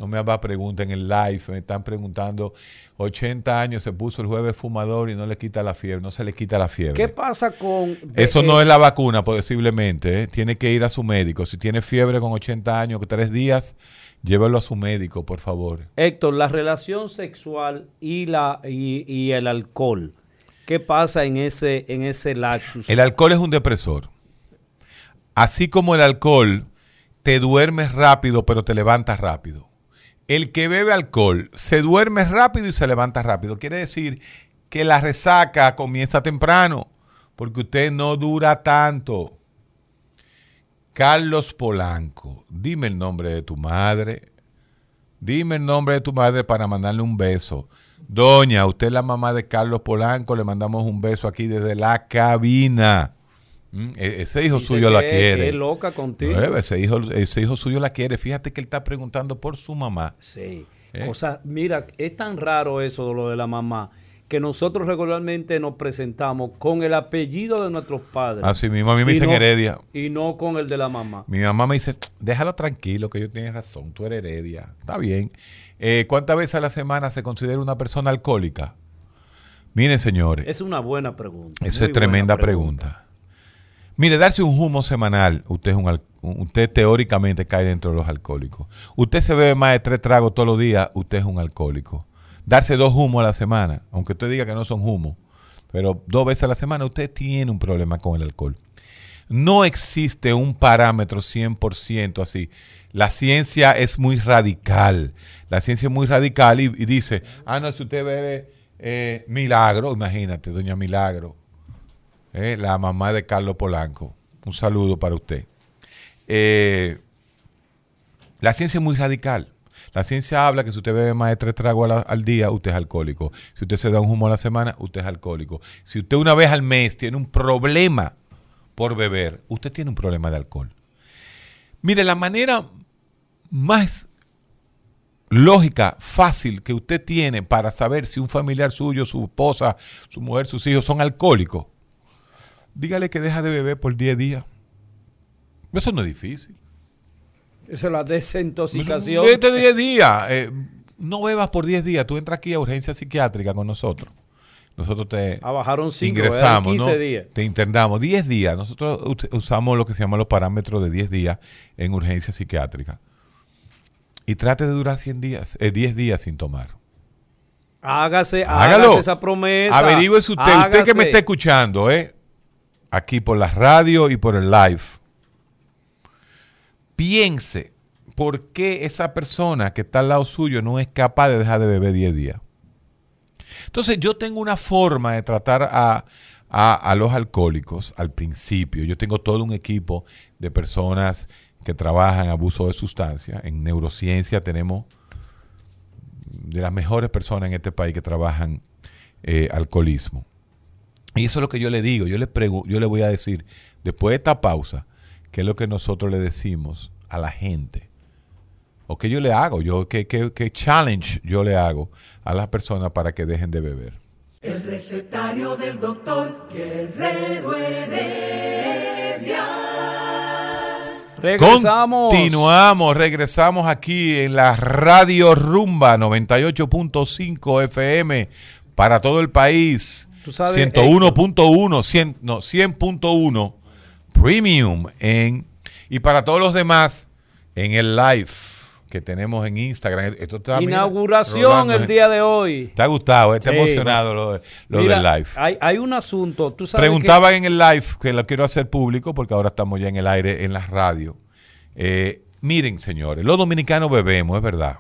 No me haga pregunta en el live. Me están preguntando, 80 años se puso el jueves fumador y no le quita la fiebre. No se le quita la fiebre. ¿Qué pasa con... Eso eh, no es la vacuna, posiblemente. ¿eh? Tiene que ir a su médico. Si tiene fiebre con 80 años, tres días, llévelo a su médico, por favor. Héctor, la relación sexual y, la, y, y el alcohol. ¿Qué pasa en ese, en ese laxus? El alcohol es un depresor. Así como el alcohol te duermes rápido, pero te levantas rápido. El que bebe alcohol se duerme rápido y se levanta rápido. Quiere decir que la resaca comienza temprano, porque usted no dura tanto. Carlos Polanco, dime el nombre de tu madre. Dime el nombre de tu madre para mandarle un beso. Doña, usted es la mamá de Carlos Polanco, le mandamos un beso aquí desde la cabina. Mm, e- Ese hijo Dice suyo la quiere. es loca contigo. No, ese, hijo, ese hijo suyo la quiere. Fíjate que él está preguntando por su mamá. Sí. ¿Eh? O sea, mira, es tan raro eso de lo de la mamá que nosotros regularmente nos presentamos con el apellido de nuestros padres. Así mismo, a mí me dicen no- Heredia. Y no con el de la mamá. Mi mamá me dice, déjalo tranquilo, que yo tiene razón, tú eres Heredia. Está bien. Eh, ¿Cuántas veces a la semana se considera una persona alcohólica? Miren, señores, Es una buena pregunta. eso muy es tremenda buena pregunta. Mire, darse un humo semanal, usted es un usted teóricamente cae dentro de los alcohólicos. Usted se bebe más de tres tragos todos los días, usted es un alcohólico. Darse dos humos a la semana, aunque usted diga que no son humos, pero dos veces a la semana usted tiene un problema con el alcohol. No existe un parámetro 100% así. La ciencia es muy radical. La ciencia es muy radical y, dice, ah, no, si usted bebe eh, Milagro, imagínate, doña Milagro, eh, la mamá de Carlos Polanco. Un saludo para usted. Eh, la ciencia es muy radical. La ciencia habla que si usted bebe más de tres tragos a la- al día, usted es alcohólico. Si usted se da un humo a la semana, usted es alcohólico. Si usted una vez al mes tiene un problema por beber, usted tiene un problema de alcohol. Mire, la manera más lógica, fácil que usted tiene para saber si un familiar suyo, su esposa, su mujer, sus hijos son alcohólicos, dígale que deja de beber por 10 días. Eso no es difícil. Esa es la desintoxicación. Este 10 días. eh, no bebas por 10 días. Tú entras aquí a urgencia psiquiátrica con nosotros. Nosotros te Ah, bajaron cinco, ingresamos, eran 15 ¿no? días. Te internamos 10 días. Nosotros usamos lo que se llama los parámetros de 10 días en urgencia psiquiátrica. Y trate de durar 100 días, eh, 10 días sin tomar. Hágase, Hágalo. hágase esa promesa. Averígüese usted, usted que me está escuchando, ¿eh? Aquí por la radio y por el live. Piense por qué esa persona que está al lado suyo no es capaz de dejar de beber 10 días. Entonces yo tengo una forma de tratar a, a- a los alcohólicos al principio. Yo tengo todo un equipo de personas que trabajan abuso de sustancias. En neurociencia tenemos de las mejores personas en este país que trabajan eh, alcoholismo. Y eso es lo que yo le digo. Yo le, yo le voy a decir, después de esta pausa, qué es lo que nosotros le decimos a la gente. O qué yo le hago, yo, qué, qué- qué challenge yo le hago a las personas para que dejen de beber. El recetario del doctor Guerrero Heredia. Regresamos. Continuamos, regresamos aquí en la Radio Rumba 98.5 FM para todo el país. Tú sabes, 101.1, 100, no, 100.1 Premium en y para todos los demás en el live que tenemos en Instagram. Esto está, mira, Inauguración el día de hoy. ¿Te ha gustado? ¿Está Sí, emocionado lo, lo Mira, del live? Hay, hay un asunto. Tú sabes Preguntaba en el live, que lo quiero hacer público porque ahora estamos ya en el aire, en la radio. Eh, miren, señores, los dominicanos bebemos, es verdad.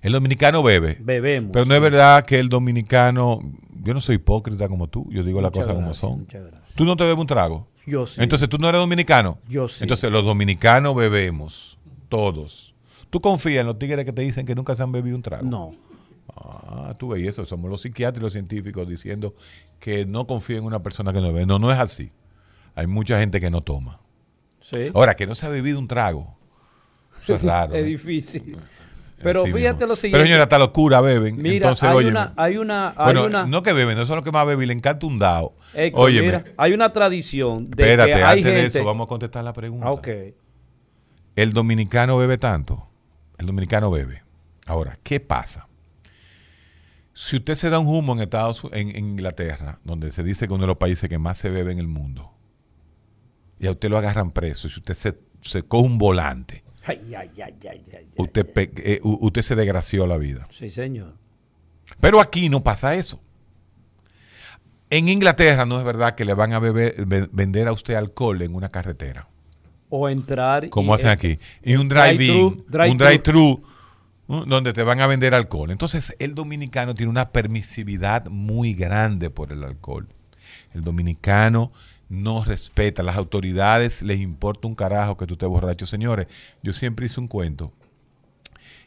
El dominicano bebe. bebemos. Pero no es verdad que el dominicano. Yo no soy hipócrita como tú, yo digo las cosas como son. ¿Tú no te bebes un trago? Yo sí. Entonces tú no eres dominicano. Yo sí. Entonces los dominicanos bebemos, todos. ¿Tú confías en los tigres que te dicen que nunca se han bebido un trago? No. Ah, tú ves eso. Somos los psiquiatras y los científicos diciendo que no confíen en una persona que no bebe. No, no es así. Hay mucha gente que no toma. Sí. Ahora, que no se ha bebido un trago. Eso es [laughs] raro. es ¿eh? difícil. Pero fíjate lo siguiente. Pero señora, hasta locura beben. Mira, Entonces, hay, una, hay una, hay bueno, una, no que beben, no son los que más beben le encanta un Óyeme, mira, hay una tradición de espérate, que hay antes de gente. eso vamos a contestar la pregunta. Ah, ok. El dominicano bebe tanto. El dominicano bebe. Ahora, ¿qué pasa? Si usted se da un humo en Estados en, en Inglaterra, donde se dice que uno de los países que más se bebe en el mundo, y a usted lo agarran preso, si usted se, se coge un volante, Ay, ay, ay, usted, eh, usted se desgració la vida. Sí, señor. Pero aquí no pasa eso. En Inglaterra no es verdad que le van a beber- ve- vender a usted alcohol en una carretera. O entrar. como hacen aquí. Y un drive-in, un drive-thru. donde te van a vender alcohol. Entonces, el dominicano tiene una permisividad muy grande por el alcohol. El dominicano no respeta, las autoridades les importa un carajo que tú te borracho. Señores, yo siempre hice un cuento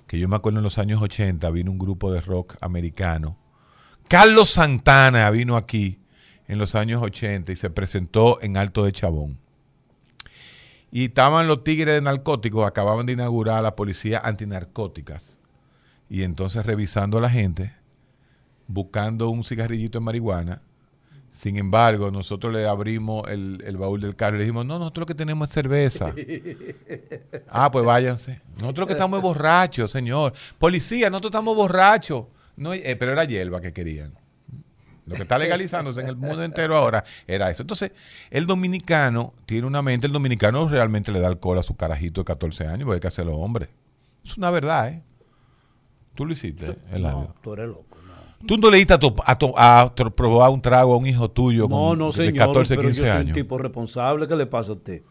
que yo me acuerdo en los años 80 vino un grupo de rock americano. Carlos Santana vino aquí en los años 80 y se presentó en Alto de Chabón. Y estaban los tigres de narcóticos, acababan de inaugurar la policía antinarcóticas. Y entonces revisando a la gente, buscando un cigarrillito de marihuana. Sin embargo, nosotros le abrimos el, el baúl del carro y le dijimos, no, nosotros lo que tenemos es cerveza. [laughs] ah, pues váyanse. Nosotros lo que estamos es borrachos, señor. Policía, nosotros estamos borrachos. No, eh, pero era hierba que querían. Lo que está legalizándose en el mundo entero ahora era eso. Entonces, el dominicano tiene una mente, el dominicano realmente le da alcohol a su carajito de 14 años, porque hay que hacerlo hombre. Es una verdad, ¿eh? Tú lo hiciste, Eladio. No, tú eres loco. Tú no le diste a, tu- a, tu- a tro- probar un trago a un hijo tuyo No, con- no, de señor. 14, pero 15 yo soy un tipo responsable. ¿Qué le pasa a usted?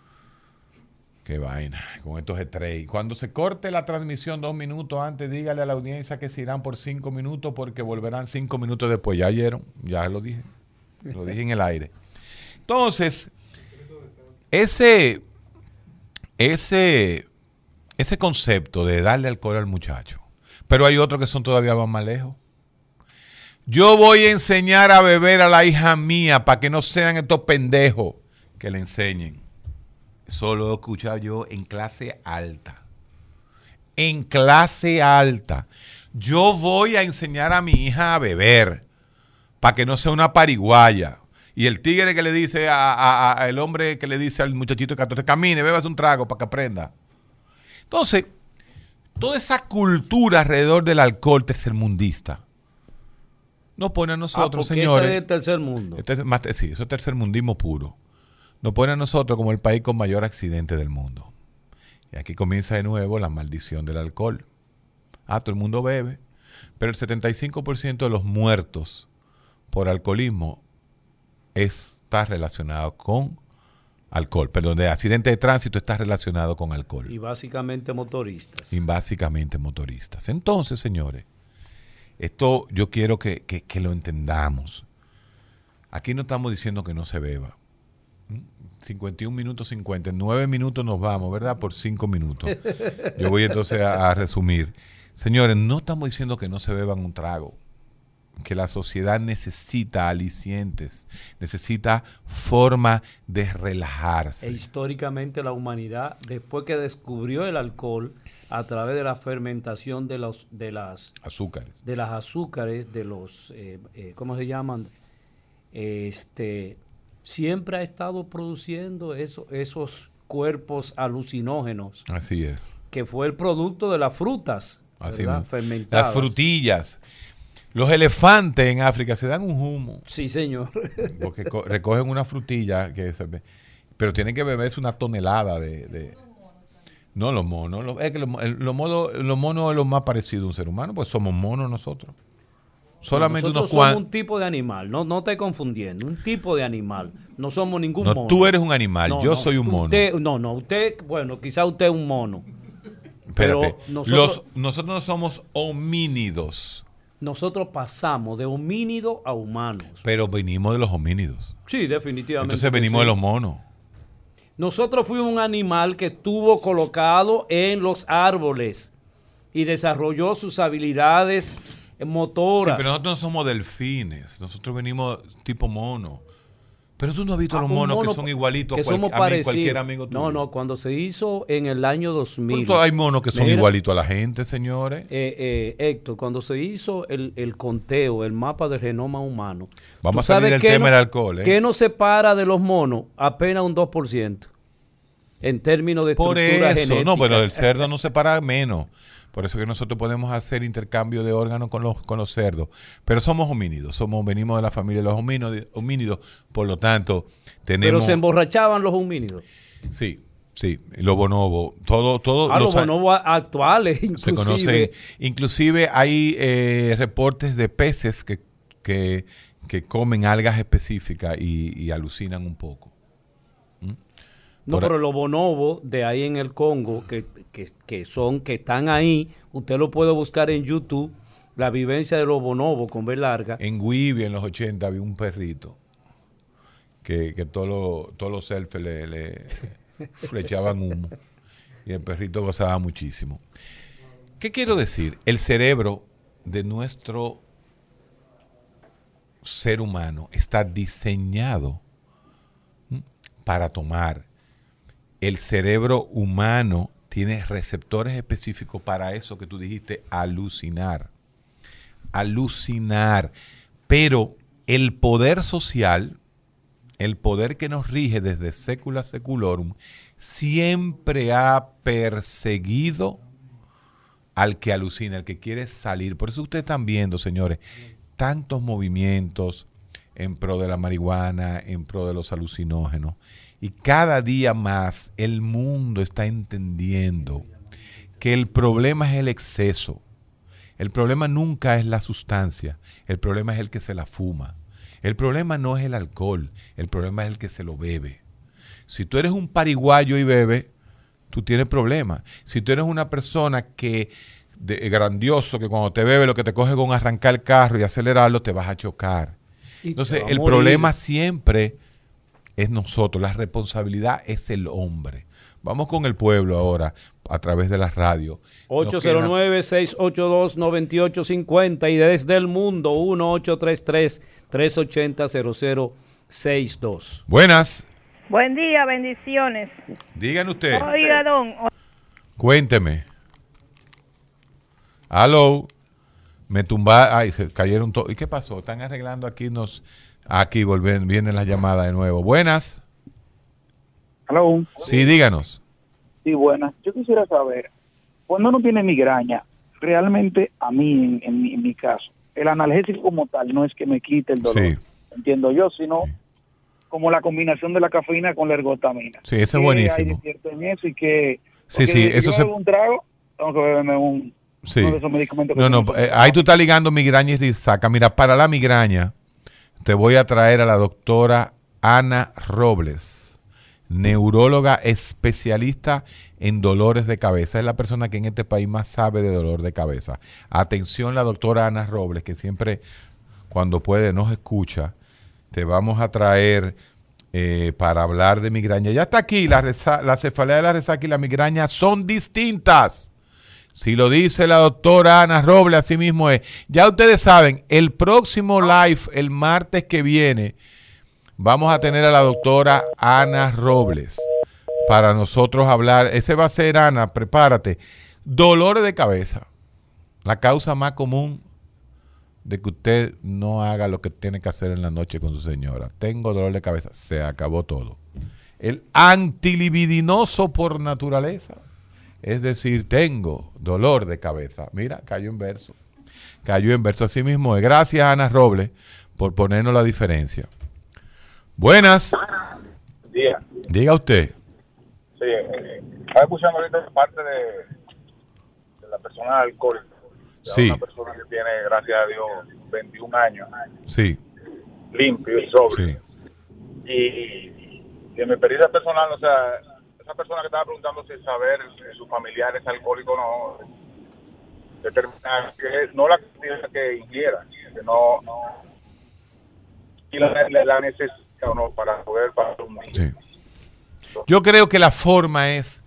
Qué vaina, con estos estrellas. Cuando se corte la transmisión dos minutos antes, dígale a la audiencia que se irán por cinco minutos porque volverán cinco minutos después. Ya oyeron, ya lo dije. Lo dije en el aire. Entonces, ese, ese, ese concepto de darle alcohol al muchacho, pero hay otros que son todavía más, más lejos. Yo voy a enseñar a beber a la hija mía para que no sean estos pendejos que le enseñen. Eso lo he escuchado yo en clase alta. En clase alta. Yo voy a enseñar a mi hija a beber para que no sea una pariguaya. Y el tigre que le dice a, a- a- el hombre que le dice al muchachito de 14, camine, bebas un trago para que aprenda. Entonces, toda esa cultura alrededor del alcohol tercermundista nos pone a Ah, nosotros, porque señores. ese es tercer mundo. Este es más- sí, eso es tercermundismo puro. Nos pone a nosotros como el país con mayor accidente del mundo. Y aquí comienza de nuevo la maldición del alcohol. Ah, todo el mundo bebe, pero el 75% de los muertos por alcoholismo está relacionado con alcohol. Perdón, de accidente de tránsito está relacionado con alcohol. Y básicamente motoristas. Y básicamente motoristas. Entonces, señores, esto yo quiero que, que- que lo entendamos. Aquí no estamos diciendo que no se beba. ¿Mm? 51 minutos 50, en 9 minutos nos vamos, ¿verdad? Por 5 minutos. Yo voy entonces a, a resumir. Señores, no estamos diciendo que no se beban un trago, que la sociedad necesita alicientes, necesita forma de E relajarse. históricamente la humanidad, después que descubrió el alcohol a través de la fermentación de los de las Azúcares. de las azúcares, de los eh, eh, ¿cómo se llaman? Este siempre ha estado produciendo eso- esos cuerpos alucinógenos Así es. que fue el producto de las frutas, Así fermentadas. Las frutillas. Los elefantes en África se dan un humo Sí, señor. [laughs] porque co- recogen una frutilla que se ve- pero tienen que beberse una tonelada de, de- no los monos los, es que los, los monos los monos es lo más parecido a un ser humano pues somos monos nosotros solamente Nosotros unos somos cuantos un tipo de animal, no, no te confundiendo, un tipo de animal. No somos ningún No, mono. tú eres un animal, No, yo no, soy un mono. usted- no, no, usted, bueno, quizá usted es un mono. espérate pero nosotros- los, nosotros no somos homínidos Nosotros pasamos de homínido a humanos. pero venimos de los homínidos Sí, definitivamente. entonces venimos sí. de los monos Nosotros fuimos un animal que estuvo colocado en los árboles y desarrolló sus habilidades Sí, motoras. pero nosotros no somos delfines. Nosotros venimos tipo mono. Pero tú no has visto Ah, los monos mono que son igualitos que a, cual- somos a mí, cualquier amigo tuyo. No, no, cuando se hizo en el año 2000. Pero tú- hay monos que son igualitos a la gente, señores. eh, eh, Héctor, cuando se hizo el, el conteo, el mapa del genoma humano. Vamos ¿tú a salir del tema no- del alcohol, ¿eh? ¿Qué nos separa de los monos? Apenas un 2%. En términos de Por estructura eso, genética. no, pero el cerdo no se para menos. Por eso que nosotros podemos hacer intercambio de órganos con los, con los cerdos. Pero somos homínidos, somos, venimos de la familia de los homínidos, homínidos por lo tanto, Pero tenemos... se emborrachaban los homínidos. Sí, sí, los bonobos, todo, todo... A los bonobos actuales, se inclusive. conocen. Inclusive hay eh, reportes de peces que, que, que comen algas específicas y, y alucinan un poco. No, pero los bonobos de ahí en el Congo, que, que, que son, que están ahí, usted lo puede buscar en YouTube, la vivencia de los bonobos con B larga. En Guibi, en los 80, había un perrito que, que todos los todos los selfies le, le, [laughs] le echaban humo. Y el perrito gozaba muchísimo. ¿Qué quiero decir? El cerebro de nuestro ser humano está diseñado para tomar. El cerebro humano tiene receptores específicos para eso que tú dijiste, alucinar alucinar. Pero el poder social, el poder que nos rige desde secula seculorum, siempre ha perseguido al que alucina, al que quiere salir. Por eso ustedes están viendo, señores, tantos movimientos en pro de la marihuana, en pro de los alucinógenos. Y cada día más el mundo está entendiendo que el problema es el exceso. El problema nunca es la sustancia, el problema es el que se la fuma. El problema no es el alcohol, el problema es el que se lo bebe. Si tú eres un pariguayo y bebe, tú tienes problemas. Si tú eres una persona que de, grandioso, que cuando te bebe lo que te coge con arrancar el carro y acelerarlo, te vas a chocar. Y Entonces, el morir. problema siempre es nosotros, la responsabilidad es el hombre. Vamos con el pueblo ahora, a través de la radio. Nos queda- 809-682-9850 y desde el mundo 1833-380-0062. Buenas, Buen día, bendiciones. digan ustedes. Oiga, don, Cuénteme. Aló. Me tumba, ay, se cayeron todos. ¿Y qué pasó? Están arreglando aquí nos aquí volven, vienen las llamadas de nuevo. Buenas. Hello. Sí, díganos. Sí, buenas. Yo quisiera saber, cuando uno tiene migraña, realmente a mí, en, en mi, en mi caso, el analgésico como tal no es que me quite el dolor, Sí. entiendo yo, sino Sí. como la combinación de la cafeína con la ergotamina. Sí, ese es ¿Qué buenísimo. hay en eso y que... Sí, sí, si eso yo se- un trago, tengo que beberme un, Sí. uno de esos medicamentos No, no, son- eh, ahí tú estás ligando migraña y risaca. Mira, para la migraña, te voy a traer a la doctora Ana Robles, neuróloga especialista en dolores de cabeza. Es la persona que en este país más sabe de dolor de cabeza. Atención, la doctora Ana Robles, que siempre, cuando puede, nos escucha. Te vamos a traer eh, para hablar de migraña. Ya está aquí, la, la cefalea de la resaca y la migraña son distintas. Si lo dice la doctora Ana Robles, así mismo es. Ya ustedes saben, el próximo live, el martes que viene, vamos a tener a la doctora Ana Robles para nosotros hablar. Ese va a ser, Ana, prepárate. Dolores de cabeza. La causa más común de que usted no haga lo que tiene que hacer en la noche con su señora. Tengo dolor de cabeza. Se acabó todo. El antilibidinoso por naturaleza. Es decir, tengo dolor de cabeza. Mira, cayó en verso. Cayó en verso. Así mismo es. Gracias, Ana Robles, por ponernos la diferencia. Buenas. día. Diga usted. Sí, eh, estaba escuchando ahorita parte de, de la persona alcohólica. Sí. Una persona que tiene, gracias a Dios, 21 años, Sí, limpio y sobrio. sí. Y, y en mi experiencia personal, o sea, esa persona que estaba preguntando si saber si su familiar es alcohólico o no, determinar que no la cantidad que ingiera, que no, no y la, la, la necesidad o no para poder pasar un. Sí. Yo creo que la forma es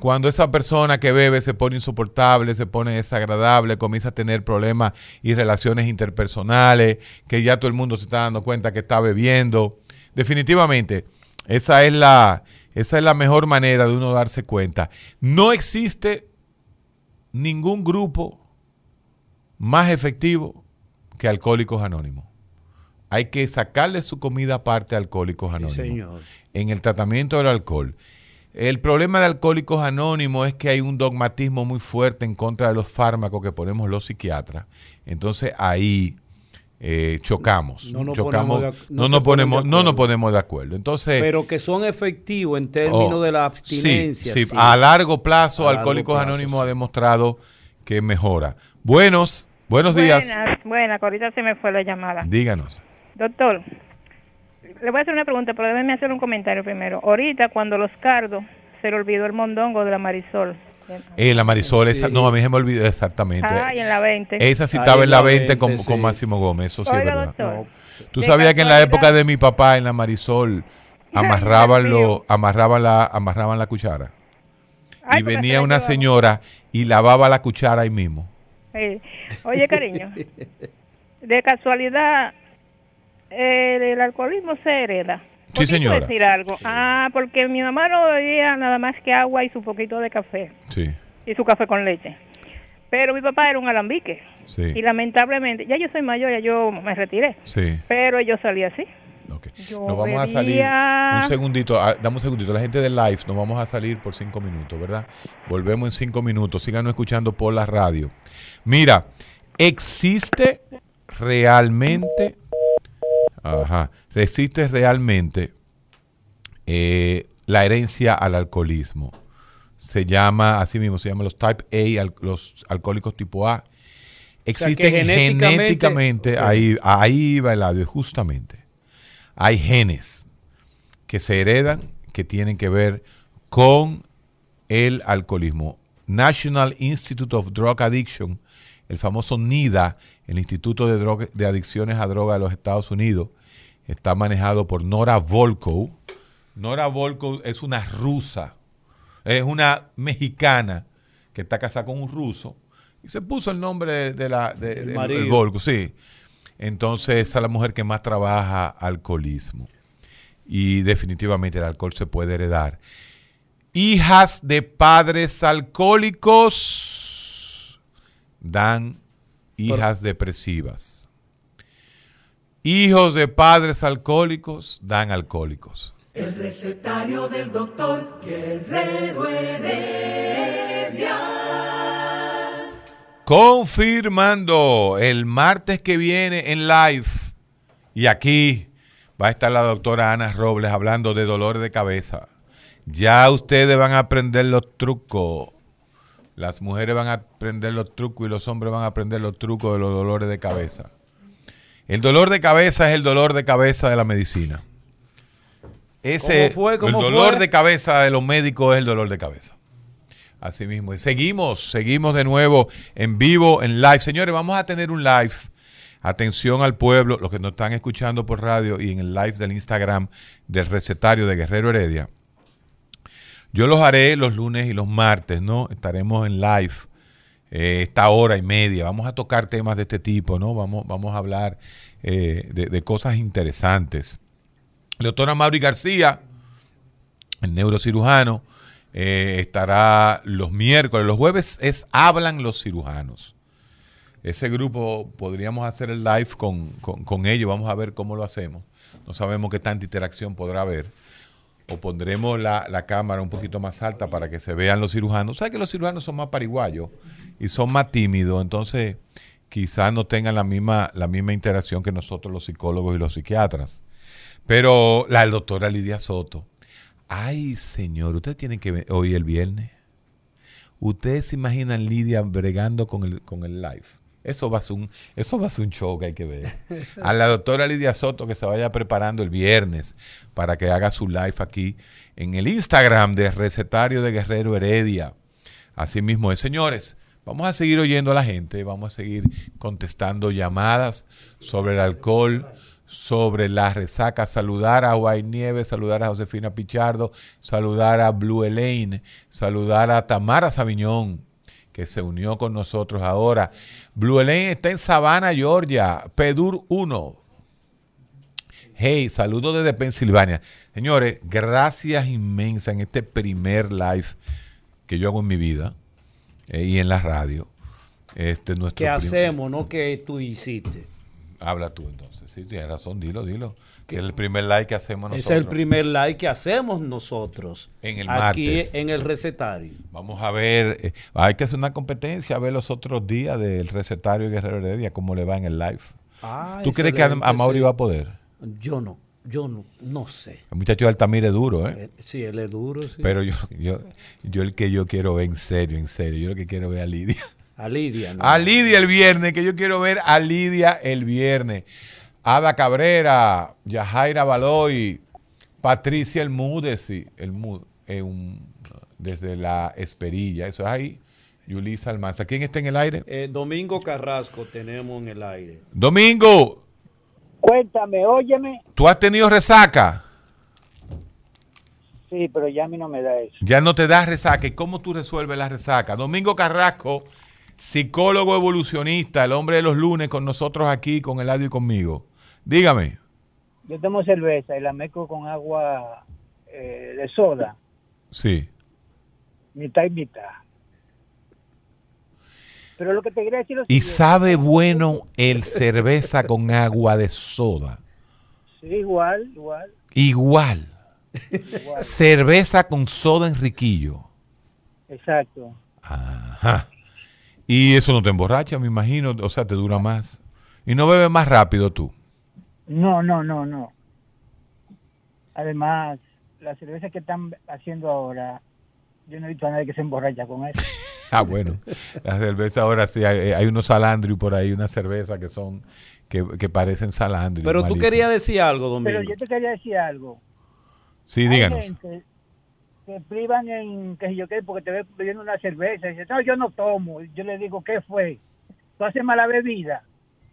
cuando esa persona que bebe se pone insoportable, se pone desagradable, comienza a tener problemas y relaciones interpersonales, que ya todo el mundo se está dando cuenta que está bebiendo. Definitivamente, esa es la, esa es la mejor manera de uno darse cuenta. No existe ningún grupo más efectivo que Alcohólicos Anónimos. Hay que sacarle su comida aparte a Alcohólicos Sí, Anónimos señor. en el tratamiento del alcohol. El problema de Alcohólicos Anónimos es que hay un dogmatismo muy fuerte en contra de los fármacos que ponemos los psiquiatras. Entonces ahí eh, chocamos. No nos chocamos, ponemos de no nos ponemos, no acuerdo. nos ponemos de acuerdo. Entonces, Pero que son efectivos en términos oh, de la abstinencia. sí, sí. a largo plazo, A largo Alcohólicos plazo, Anónimos sí. ha demostrado que mejora. Buenos, buenos días. Buenas, buenas, que ahorita se me fue la llamada. Díganos. Doctor, le voy a hacer una pregunta, pero déjeme hacer un comentario primero. Ahorita, cuando los cardos, se le olvidó el mondongo de la Marisol. Eh, la Marisol, esa, Sí. no, a mí se me olvidó exactamente. Ay, en la 20. Esa sí estaba en en la la 20 con, 20, con sí. Máximo Gómez, eso sí es Oiga, verdad. doctor. No, Tú De sabías que en la época de mi papá en la Marisol [laughs] amarraban lo, amarraban la, amarraban la cuchara. Ay, y venía una llevaba. señora y lavaba la cuchara ahí mismo. Sí. Oye, cariño, [laughs] de casualidad, eh, el alcoholismo se hereda. Sí, ¿Por qué señora. decir algo? Ah, porque mi mamá no bebía nada más que agua y su poquito de café. Sí, Y su café con leche. Pero mi papá era un alambique. sí, Y lamentablemente, ya yo soy mayor, ya yo me retiré. sí. Pero yo salí así. ok. Yo Nos vamos a salir un segundito, ah, dame un segundito. La gente del live, nos vamos a salir por cinco minutos, ¿verdad? Volvemos en cinco minutos. Síganos escuchando por la radio. Mira, existe realmente, ajá, existe realmente eh, la herencia al alcoholismo. Se llama, así mismo, se llama los type A, al- los alcohólicos tipo A. Existen genéticamente- genéticamente, ahí, ahí va el audio, justamente. Hay genes que se heredan que tienen que ver con el alcoholismo. National Institute of Drug Addiction, el famoso NIDA, el Instituto de, Droga- de Adicciones a Droga de los Estados Unidos, está manejado por Nora Volkow. Nora Volkow es una rusa, es una mexicana que está casada con un ruso y se puso el nombre de, de la de, el sí. Entonces esa es la mujer que más trabaja alcoholismo y definitivamente el alcohol se puede heredar. Hijas de padres alcohólicos dan hijas depresivas. Hijos de padres alcohólicos dan alcohólicos. El recetario del doctor Guerrero Heredia. Confirmando el martes que viene en live. Y aquí va a estar la doctora Ana Robles hablando de dolores de cabeza. Ya ustedes van a aprender los trucos. Las mujeres van a aprender los trucos y los hombres van a aprender los trucos de los dolores de cabeza. El dolor de cabeza es el dolor de cabeza de la medicina. Ese, ¿Cómo fue? ¿Cómo el dolor fue? de cabeza de los médicos es el dolor de cabeza. Así mismo. Y seguimos, seguimos de nuevo en vivo, en live. Señores, vamos a tener un live. Atención al pueblo, los que nos están escuchando por radio y en el live del Instagram del recetario de Guerrero Heredia. Yo los haré los lunes y los martes, ¿no? Estaremos en live eh, esta hora y media. Vamos a tocar temas de este tipo, ¿no? Vamos, vamos a hablar eh, de, cosas interesantes. La doctora Mauri García, el neurocirujano, eh, estará los miércoles. Los jueves es Hablan los cirujanos. Ese grupo podríamos hacer el live con, con ellos. Vamos a ver cómo lo hacemos. No sabemos qué tanta interacción podrá haber. O pondremos la, la cámara un poquito más alta para que se vean los cirujanos. ¿Sabes que los cirujanos son más pariguayos y son más tímidos? Entonces, quizás no tengan la misma, la misma interacción que nosotros los psicólogos y los psiquiatras. Pero la doctora Lidia Soto. Ay, señor, ustedes tienen que ver hoy el viernes. Ustedes se imaginan Lidia bregando con el, con el live. Eso va, a ser un, eso va a ser un show que hay que ver. A la doctora Lidia Soto que se vaya preparando el viernes para que haga su live aquí en el Instagram de Recetario de Guerrero Heredia. Así mismo es, señores. Vamos a seguir oyendo a la gente, vamos a seguir contestando llamadas sobre el alcohol, sobre la resaca, saludar a Guay Nieves, saludar a Josefina Pichardo, saludar a Blue Elaine, saludar a Tamara Sabiñón, que se unió con nosotros ahora. Blue Elaine está en Savannah, Georgia, Pedur 1. Hey, saludos desde Pensilvania. Señores, gracias inmensas en este primer live que yo hago en mi vida eh, y en la radio. Este, nuestro ¿Qué hacemos? No que tú hiciste. Habla tú entonces. Sí, tienes razón, dilo, dilo. Que es el primer like que hacemos nosotros. Es el primer like que hacemos nosotros. En el aquí martes. en el recetario. Vamos a ver, eh, hay que hacer una competencia, a ver los otros días del recetario de Guerrero Heredia, cómo le va en el live. Ah, ¿Tú crees que a, a Mauri sí. va a poder? Yo no, yo no, no sé. El muchacho de Altamira es duro, ¿eh? Eh, Sí, él es duro, sí. Pero yo, yo, yo el que yo quiero ver en serio, en serio, yo lo que quiero ver a Lidia. a Lidia, ¿no? A Lidia el viernes, que yo quiero ver a Lidia el viernes. Ada Cabrera, Yajaira Baloy, Patricia El Mudesi, el Mu- eh, un- desde la Esperilla, eso es ahí. Yulisa Almanza. ¿Quién está en el aire? Eh, Domingo Carrasco tenemos en el aire. Domingo, Cuéntame, óyeme. ¿tú has tenido resaca? Sí, pero ya a mí no me da eso. Ya no te das resaca. ¿Y cómo tú resuelves la resaca? Domingo Carrasco, psicólogo evolucionista, el hombre de los lunes con nosotros aquí, con Eladio y conmigo. Dígame. Yo tomo cerveza y la mezclo con agua eh, de soda, Sí. mitad y mitad. Pero lo que te quería decir es Y sabe bueno el cerveza con agua de soda. Sí, igual, igual, Igual. igual. Cerveza con soda Enriquillo. Exacto. Ajá. Y eso no te emborracha, me imagino. O sea, te dura más. Y no bebes más rápido tú. No, no, no, no. Además, la cerveza que están haciendo ahora, yo no he visto a nadie que se emborracha con eso. [laughs] Ah, bueno. La cerveza ahora sí, hay, hay unos salandri por ahí, una cerveza que son, que, que parecen salandri. Pero tú querías decir algo, Domingo. Pero yo te quería decir algo. Sí, Hay díganos. gente que privan en que si yo qué porque te ve bebiendo una cerveza y dice, no, yo no tomo. Yo le digo, ¿qué fue? Tú haces mala bebida.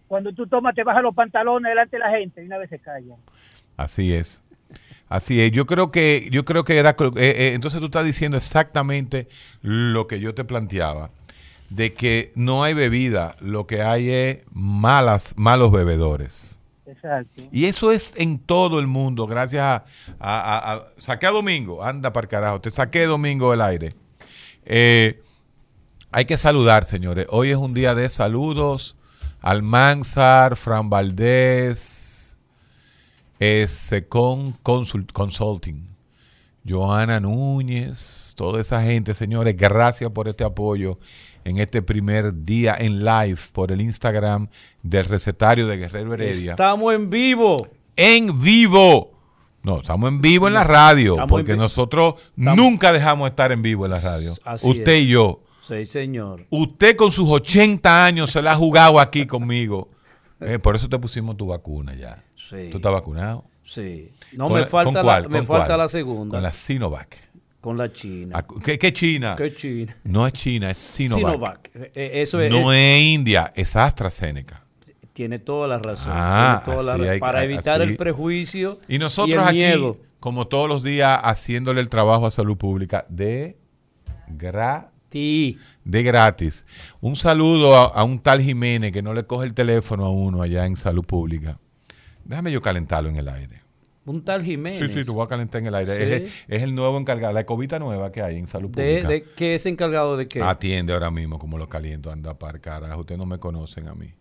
Cuando tú tomas te bajas los pantalones delante de la gente y una vez se callan. Así es. Así es. Yo creo que, yo creo que era, eh, eh, entonces tú estás diciendo exactamente lo que yo te planteaba, de que no hay bebida, lo que hay es malas, malos bebedores. Exacto. Y eso es en todo el mundo, gracias a, a- a- a- saqué a Domingo, anda para carajo, te saqué Domingo del aire. Eh, hay que saludar, señores. Hoy es un día de saludos. Almanzar, Fran Valdés, Secon Consult- Consulting, Joana Núñez, toda esa gente, señores, gracias por este apoyo en este primer día en live por el Instagram del recetario de Guerrero Heredia. Estamos en vivo. En vivo. No, estamos en vivo en la radio, Estamos porque nosotros nunca dejamos de estar en vivo en la radio. Así Usted es. y yo. Sí, señor. Usted con sus 80 años se la ha jugado aquí conmigo. Eh, por eso te pusimos tu vacuna ya. Sí. ¿Tú estás vacunado? Sí. No, ¿Con me falta, cuál? la, me ¿Con falta cuál? la segunda. Con la Sinovac. Con la China. Ah, ¿Qué, qué China? ¿Qué China? No es China, es Sinovac. Sinovac. Eh, eh, Eso es, no es India, es AstraZeneca. tiene toda la razón. Ah, tiene toda la hay- para evitar así- el prejuicio Y nosotros el aquí, miedo. como todos los días, haciéndole el trabajo a salud pública de gratis. Sí. De gratis. Un saludo a, a un tal Jiménez que no le coge el teléfono a uno allá en salud pública. Déjame yo calentarlo en el aire. Un tal Jiménez. Sí, sí, te voy a calentar en el aire. Sí. Es, el, es el nuevo encargado, la cobita nueva que hay en salud de, pública. de ¿Qué es encargado de qué? Atiende ahora mismo como lo caliento, anda para carajo. Ustedes no me conocen a mí.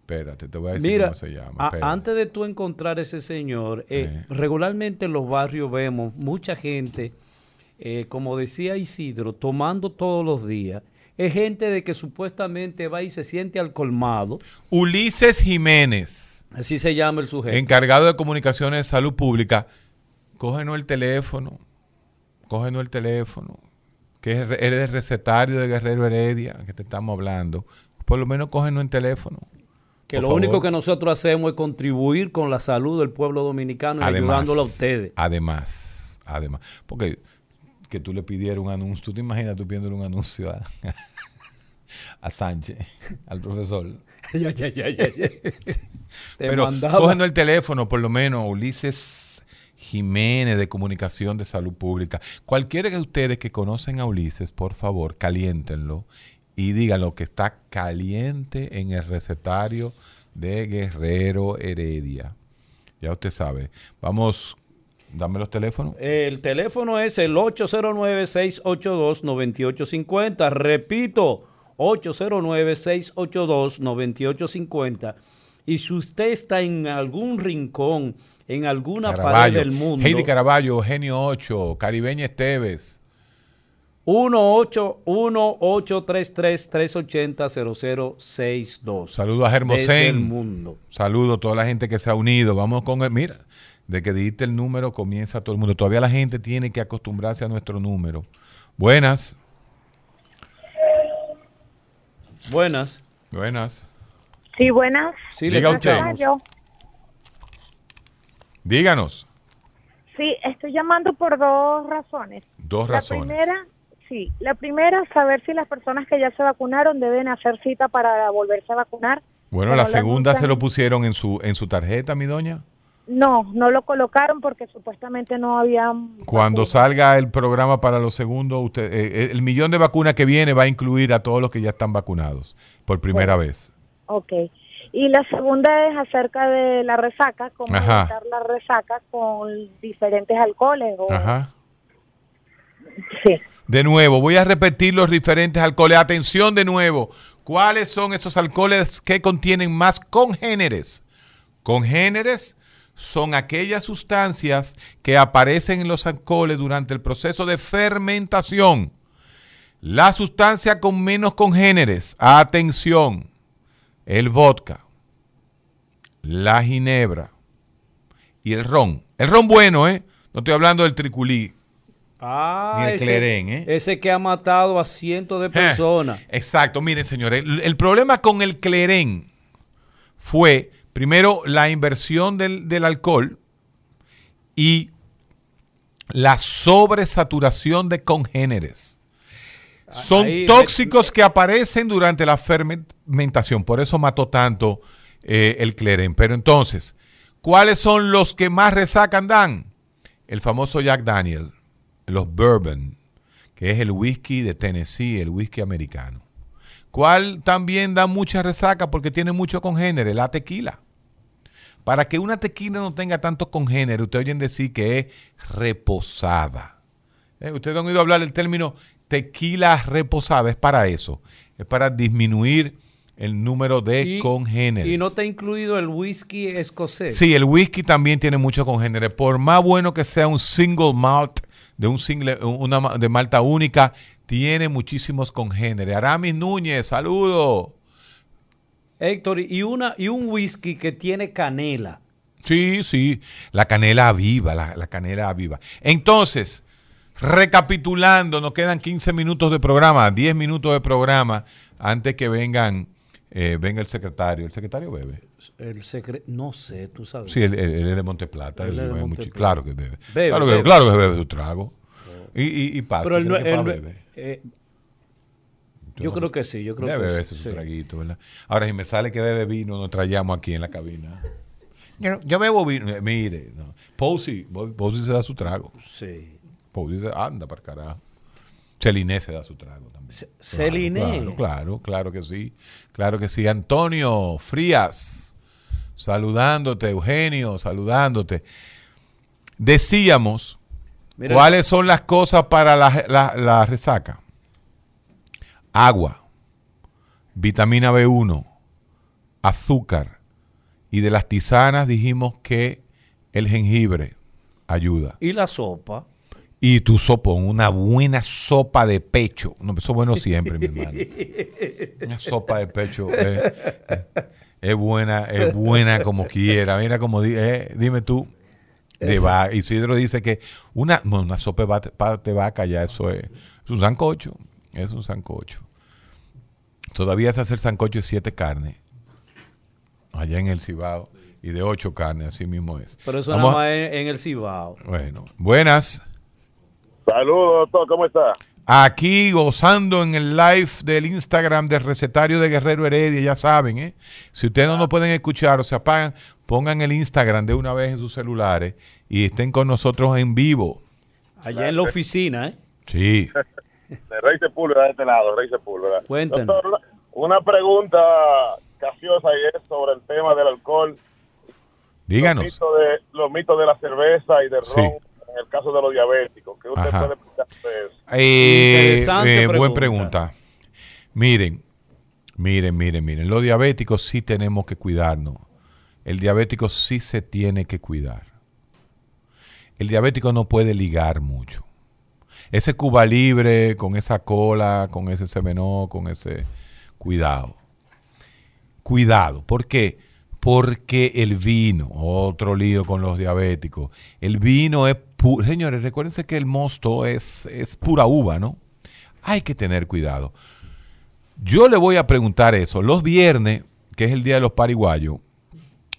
Espérate, te voy a decir Mira, cómo se llama. a- antes de tú encontrar ese señor, eh, Eh. regularmente en los barrios vemos mucha gente, eh, como decía Isidro, tomando todos los días. Es gente de que supuestamente va y se siente al colmado. Ulises Jiménez, Así se llama el sujeto. encargado de comunicaciones de salud pública, cógenos el teléfono, cógenos el teléfono, que es, eres el recetario de Guerrero Heredia, que te estamos hablando. Por lo menos cógenos el teléfono. que por lo favor. único que nosotros hacemos es contribuir con la salud del pueblo dominicano y ayudándolo a ustedes. Además, además, porque que tú le pidieras un anuncio, tú te imaginas tú pidiéndole un anuncio a, [laughs] a Sánchez, [laughs] al profesor. [laughs] ya, ya, ya, ya, ya. Te Pero mandaba- cógenos el teléfono, por lo menos, Ulises Jiménez de Comunicación de Salud Pública. Cualquiera de ustedes que conocen a Ulises, por favor, caliéntenlo y díganlo que está caliente en el recetario de Guerrero Heredia. Ya usted sabe. Vamos, dame los teléfonos. El teléfono es el 809-682-9850. Repito, 809-682-9850. Y si usted está en algún rincón, en alguna pared Caraballo. del mundo, Heidi Caraballo, Genio 8, Caribeña Esteves. 1-833-380-0062. Saludos a mundo. Saludos a toda la gente que se ha unido. Vamos con el. Mira, de que dijiste el número, comienza todo el mundo. Todavía la gente tiene que acostumbrarse a nuestro número. Buenas, Buenas. buenas. Sí, buenas. Sí, Diga usted. Díganos. Sí, estoy llamando por dos razones. Dos La razones. primera, sí, la primera, saber si las personas que ya se vacunaron deben hacer cita para volverse a vacunar. Bueno, la segunda se lo pusieron en su en su tarjeta, mi doña. No, no lo colocaron porque supuestamente no había... Cuando salga el programa para los segundos, usted, eh, el millón de vacunas que viene va a incluir a todos los que ya están vacunados por primera vez. Ok. Y la segunda es acerca de la resaca, cómo Ajá. evitar la resaca con diferentes alcoholes. O... Ajá. Sí. De nuevo, voy a repetir los diferentes alcoholes. Atención de nuevo. ¿Cuáles son esos alcoholes que contienen más congéneres? Congéneres son aquellas sustancias que aparecen en los alcoholes durante el proceso de fermentación. La sustancia con menos congéneres, atención, el vodka, la ginebra y el ron. El ron bueno, ¿eh? No estoy hablando del triculí. Ah, Ni el ese, clerén, ¿eh? ese que ha matado a cientos de personas. Exacto, miren señores, el, el problema con el clerén fue, primero, la inversión del, del alcohol y la sobresaturación de congéneres. Son Ahí- tóxicos que aparecen durante la fermentación, por eso mató tanto eh, el clerén. Pero entonces, ¿cuáles son los que más resacan dan? El famoso Jack Daniel, los bourbon, que es el whisky de Tennessee, el whisky americano. ¿Cuál también da mucha resaca porque tiene mucho congénere? La tequila. Para que una tequila no tenga tanto congénere, ustedes oyen decir que es reposada. Eh, Ustedes han oído hablar del término tequila reposada, es para eso. Es para disminuir el número de Y- congéneres. Y no te ha incluido el whisky escocés. Sí, el whisky también tiene mucho congénere. Por más bueno que sea un single malt, de un single, una de malta única, tiene muchísimos congéneres. Aramis Núñez, saludo. Héctor, y, una, y un whisky que tiene canela. Sí, sí, la canela viva, la, la canela viva. Entonces, recapitulando, nos quedan 15 minutos de programa, 10 minutos de programa antes que vengan, eh, venga el secretario. ¿El secretario bebe? El secre- no sé, tú sabes. Sí, él, él- él es de Monteplata. Él es de Monteplata. claro que bebe. Bebe, claro, que, bebe. claro que bebe su trago. Y, y, y pasa. Pero él no- ¿cree que él pa' no- bebe? eh, Yo no- creo que sí, yo creo Debe que beberse sí. su traguito, ¿verdad? Ahora, si me sale que bebe vino, nos traíamos aquí en la cabina. Yo, bebo vino. Eh, Mire, no. Posey, Posey se da su trago. Sí. Posey se anda para carajo. Celine se da su trago también. Claro, Celine. Claro, claro, claro que sí. Claro que sí. Antonio Frías, saludándote. Eugenio, saludándote. Decíamos, Mira, ¿cuáles son las cosas para la, la- la resaca? Agua, vitamina B1, azúcar. Y de las tisanas dijimos que el jengibre ayuda. Y la sopa. Y tu sopa, una buena sopa de pecho. No, eso es bueno siempre, mi hermano. Una sopa de pecho eh, eh, es buena, es buena como quiera. Mira como di- eh, dime tú. De va- Isidro dice que una, una sopa de vaca ya eso es, es un sancocho. Es un sancocho. Todavía se hace el sancocho de siete carnes. Allá en el Cibao. Y de ocho carnes, así mismo es. Pero eso Vamos nada a- más en, en el Cibao. Bueno, buenas. Saludos, doctor, ¿cómo está? Aquí gozando en el live del Instagram del recetario de Guerrero Heredia, ya saben, ¿eh? Si ustedes no nos pueden escuchar o se apagan, pongan el Instagram de una vez en sus celulares y estén con nosotros en vivo. Allá en la oficina, ¿eh? Sí. [laughs] De Rey Sepúlveda, de este lado, Rey Sepúlveda. Cuéntanos. Doctor, una, pregunta capciosa y es sobre el tema del alcohol. Díganos. Los mitos de, los mitos de la cerveza y del Sí. ron en el caso de los diabéticos. ¿Qué usted Ajá. puede explicar de eso? Eh, Interesante eh, buena pregunta. pregunta. Miren, miren, miren, miren. Los diabéticos sí tenemos que cuidarnos. El diabético sí se tiene que cuidar. El diabético no puede ligar mucho. Ese Cuba libre, con esa cola, con ese semenó, con ese... Cuidado. Cuidado. ¿Por qué? Porque el vino, otro lío con los diabéticos, el vino es pu- Señores, recuérdense que el mosto es, es pura uva, ¿no? Hay que tener cuidado. Yo le voy a preguntar eso. Los viernes, que es el día de los pariguayos,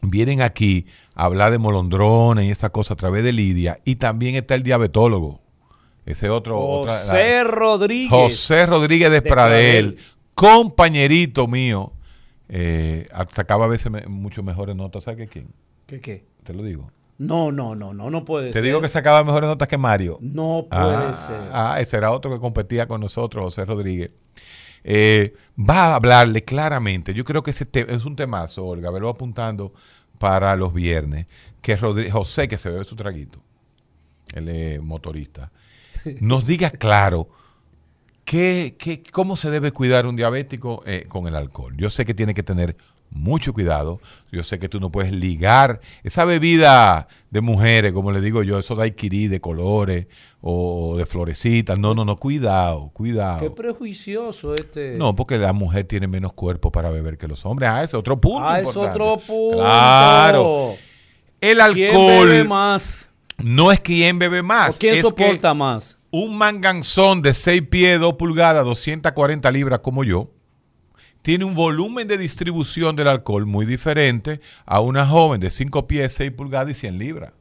vienen aquí a hablar de molondrones y esa cosa a través de Lidia. Y también está el diabetólogo. Ese otro. otra- José Rodríguez. José Rodríguez de, de Pradel, Pradel. compañerito mío. Eh, sacaba a veces me- mucho mejores notas. ¿Sabes qué quién? ¿Qué qué? Te lo digo. No, no, no, no, no puede Te ser. digo que sacaba mejores notas que Mario. No puede ah, ser. Ah, ese era otro que competía con nosotros, José Rodríguez. Eh, va a hablarle claramente. Yo creo que ese te- es un temazo, Olga. Verlo apuntando para los viernes. Que José, que se bebe su traguito, él es motorista, nos diga claro qué, qué- cómo se debe cuidar un diabético eh, con el alcohol. Yo sé que tiene que tener mucho cuidado. Yo sé que tú no puedes ligar esa bebida de mujeres, como le digo yo, eso de daiquiri, de colores o de florecitas. No, no, no, cuidado, cuidado. Qué prejuicioso este. No, porque la mujer tiene menos cuerpo para beber que los hombres. Ah, ese es otro punto. Ah, es otro punto. Claro. El ¿Quién alcohol bebe más? No es quien bebe más. ¿O quién es soporta que más? un manganzón de 6 pies, 2 pulgadas, 240 libras como yo, tiene un volumen de distribución del alcohol muy diferente a una joven de 5 pies, 6 pulgadas y 100 libras.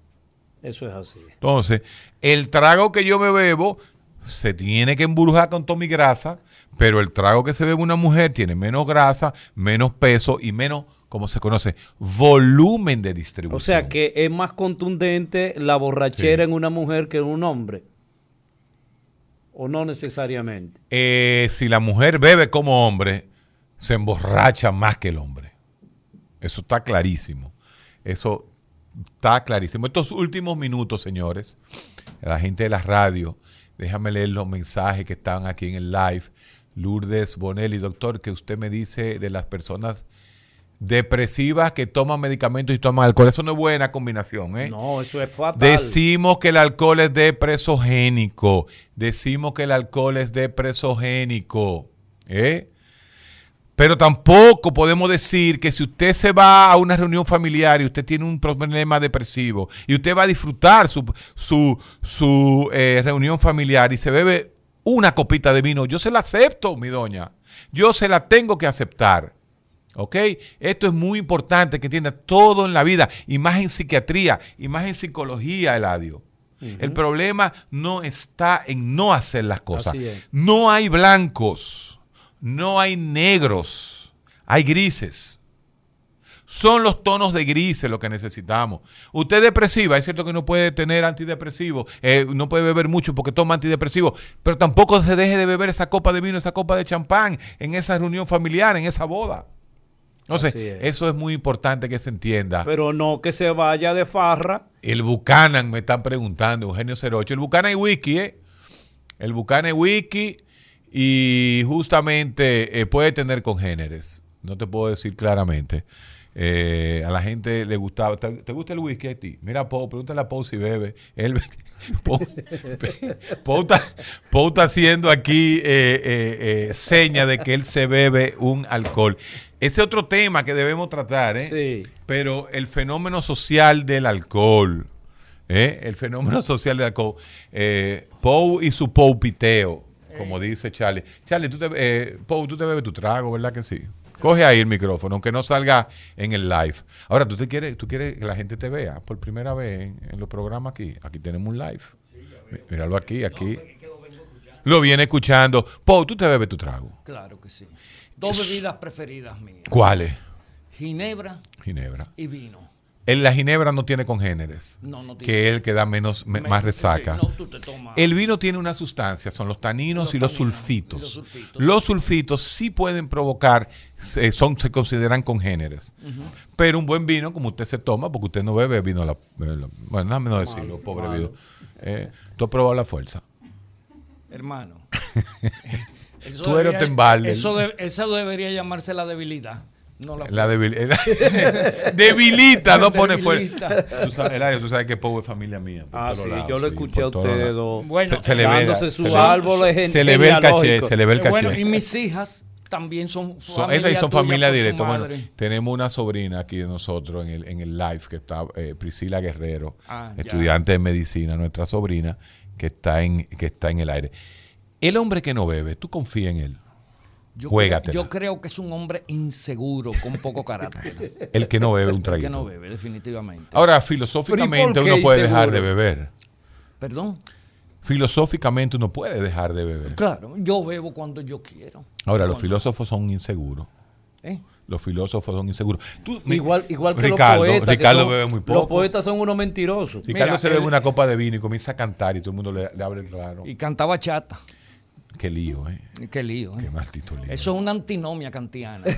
Eso es así. Entonces, el trago que yo me bebo se tiene que embrujar con toda mi grasa, pero el trago que se bebe una mujer tiene menos grasa, menos peso y menos, como se conoce, volumen de distribución. O sea que es más contundente la borrachera Sí. en una mujer que en un hombre. O no necesariamente. Eh, si la mujer bebe como hombre, se emborracha más que el hombre. Eso está clarísimo. Eso está clarísimo. Estos últimos minutos, señores, la gente de la radio, déjame leer los mensajes que están aquí en el live. Lourdes Bonelli, doctor, que usted me dice de las personas depresivas que toman medicamentos y toman alcohol. Eso no es buena combinación, ¿eh? No, eso es fatal. Decimos que el alcohol es depresogénico. Decimos que el alcohol es depresogénico. ¿eh? Pero tampoco podemos decir que si usted se va a una reunión familiar y usted tiene un problema depresivo y usted va a disfrutar su, su, su, eh, reunión familiar y se bebe una copita de vino, yo se la acepto, mi doña. Yo se la tengo que aceptar. ¿Ok? Esto es muy importante que entienda todo en la vida, y más en psiquiatría, y más en psicología, Eladio. El problema no está en no hacer las cosas. No hay blancos, no hay negros, hay grises. Son los tonos de grises lo que necesitamos. Usted es depresiva, es cierto que no puede tener antidepresivo, eh, no puede beber mucho porque toma antidepresivo, pero tampoco se deje de beber esa copa de vino, esa copa de champán en esa reunión familiar, en esa boda. Entonces, es. eso es muy importante que se entienda. Pero no que se vaya de farra. El Buchanan, me están preguntando, Eugenio 08. El Buchanan es wiki, ¿eh? El Buchanan es wiki y justamente eh, puede tener congéneres. No te puedo decir claramente. Eh, a la gente le gustaba. ¿Te, te gusta el whisky a ti? Mira, Pau, pregúntale a Pau si bebe. Él, [laughs] Pau, Pau está, Pau está haciendo aquí eh, seña de que él se bebe un alcohol. Ese otro tema que debemos tratar, ¿eh? Sí. Pero el fenómeno social del alcohol, ¿eh? el fenómeno [laughs] social del alcohol, eh, Pou y su poupiteo, como dice Charlie. Charlie, tú te, eh, Pou, tú te bebes tu trago, ¿verdad que sí? Coge ahí el micrófono, aunque no salga en el live. Ahora, ¿tú, te quieres, tú quieres que la gente te vea por primera vez en, en los programas aquí. Aquí tenemos un live. Míralo aquí, aquí. Lo viene escuchando. Pou, tú te bebes tu trago. Claro que sí. Dos bebidas preferidas mías. ¿Cuáles? Ginebra Ginebra. y vino. En la ginebra no tiene congéneres. No, no tiene. Que es el que da menos, me- Me- más resaca. sí, no, tú te tomas- El vino tiene una sustancia, son los taninos Los y los taninos sulfitos. y los sulfitos. Los sulfitos sí pueden provocar, se- son, se consideran congéneres. Pero un buen vino, como usted se toma, porque usted no bebe vino, la, eh, la- bueno, déjame no decirlo, pobre vino. Eh, tú has probado la fuerza. Hermano. [laughs] Eso Tú eres debería-. Eso, de- eso debería llamarse la debilidad. No la, La debilidad. [laughs] debilita, no pone Debilita. fuerza. Tú sabes, Eladio, tú sabes que Poe es familia mía. Ah, sí, lados, yo lo sí, escuché a ustedes dos. Bueno, Se, se le ve, dándose se sus le- árboles se le ve el caché, se le ve el caché. Bueno, y mis hijas también son Son, esas y son familia directa. Bueno, tenemos una sobrina aquí de nosotros en el, en el live que está eh, Priscila Guerrero, Ah, ya. estudiante de medicina, nuestra sobrina, que está en, que está en el aire. El hombre que no bebe, ¿tú confías en él? Yo, Juégatela. creo, yo creo que es un hombre inseguro, con poco carácter. [laughs] El que no bebe un El que traguito. no bebe, definitivamente. Ahora, filosóficamente uno puede dejar de beber. Perdón. Filosóficamente uno puede dejar de beber. Claro, yo bebo cuando yo quiero. Ahora, los filósofos son inseguros. ¿Eh? Los filósofos son inseguros. Tú, Igual, igual que Ricardo, los poetas. Ricardo son- bebe muy poco. Los poetas son unos mentirosos. Ricardo Mira, se bebe el- una copa de vino y comienza a cantar y todo el mundo le, le abre el claro. Y cantaba chata. Qué lío, ¿eh? Qué lío. ¿eh? Qué maldito lío. Eso es una antinomia kantiana. [laughs]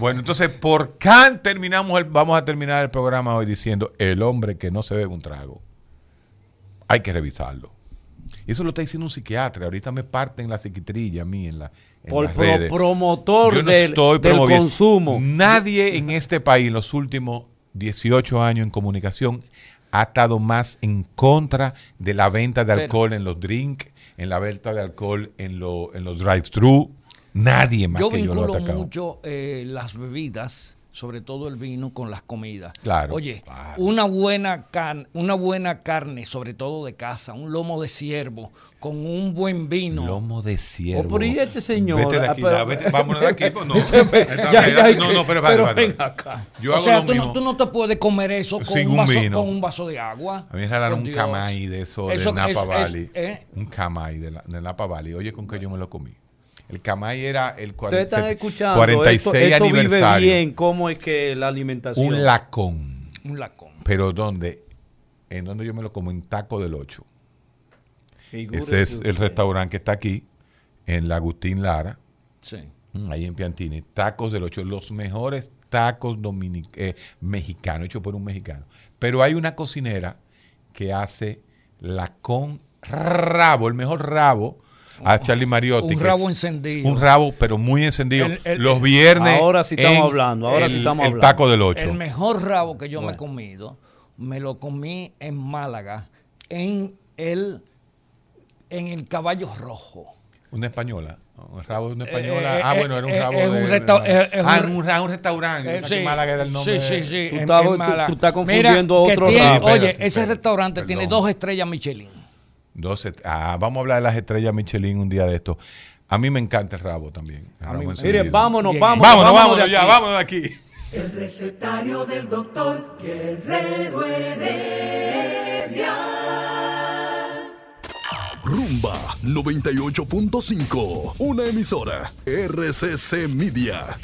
Bueno, entonces, por Kant terminamos el, vamos a terminar el programa hoy diciendo el hombre que no se bebe un trago. Hay que revisarlo. Y eso lo está diciendo un psiquiatra. Ahorita me parten la psiquitrilla a mí en, la, en Por las redes. promotor no del, del consumo. Nadie en este país en los últimos 18 años en comunicación ha estado más en contra de la venta de Pero- alcohol en los drinks, en la venta de alcohol en, lo- en los drive-thru. Nadie más Yo que yo lo ha vinculo atacado. mucho eh, las bebidas, sobre todo el vino, con las comidas. Claro, Oye, claro. una buena carne, una buena carne, sobre todo de casa, un lomo de ciervo con un buen vino. Lomo de ciervo. Oh, pero ¿y este señor? Vete de aquí, Ah, pero- ya, vete, vámonos de aquí. Pues no. [laughs] Ya, ya, no, pero, pero espérate. acá. Yo o hago sea, lo tú no, tú no te puedes comer eso con, Sin un un vaso, vino. con un vaso de agua. A mí me regalaron Por un Dios. camay de eso, Eso- de Napa es- es- Valley. ¿eh? Un camay de, la, de Napa Valley. Oye, con que yo me lo comí. El camay era el Ustedes 40 están escuchando. 46 esto, esto vive aniversario. bien. ¿Cómo es que la alimentación? Un lacón. Un lacón. Pero ¿dónde? En donde yo me lo como en Taco del 8. Figúrese Ese es el restaurante que está aquí, en la Agustín Lara. Sí. Mm, Ahí en Piantini, tacos del 8, los mejores tacos dominic- eh, mexicanos, hechos por un mexicano. Pero hay una cocinera que hace la con rabo, el mejor rabo, a Charlie Mariotti. un rabo encendido. Un rabo, pero muy encendido. El- el- los viernes. Ahora sí estamos en hablando, ahora el, sí estamos el hablando. taco del 8. El mejor rabo que yo me he comido, me lo comí en Málaga, en el, en el caballo rojo. Una española. Un rabo de una española. eh, ah, eh, bueno, era un eh, rabo es de. un resta- ah, un- un, ra- un restaurante. Eh, que Málaga era el nombre. Sí, sí, sí. Tú en- estás- en tú- Málaga. tú estás Mira, confundiendo que otro tiene- rabo. Oye, Espérate, ese restaurante tiene dos estrellas Michelin. Dos et- ah, vamos a hablar de las estrellas Michelin un día de esto. A mí me encanta el rabo también. el rabo mí-. Mire, vámonos, Bien. vámonos. Vámonos, vámonos, de ya, aquí. vámonos de aquí. El recetario del doctor Guerrero Heredia. Rumba 98.5, una emisora RCC Media.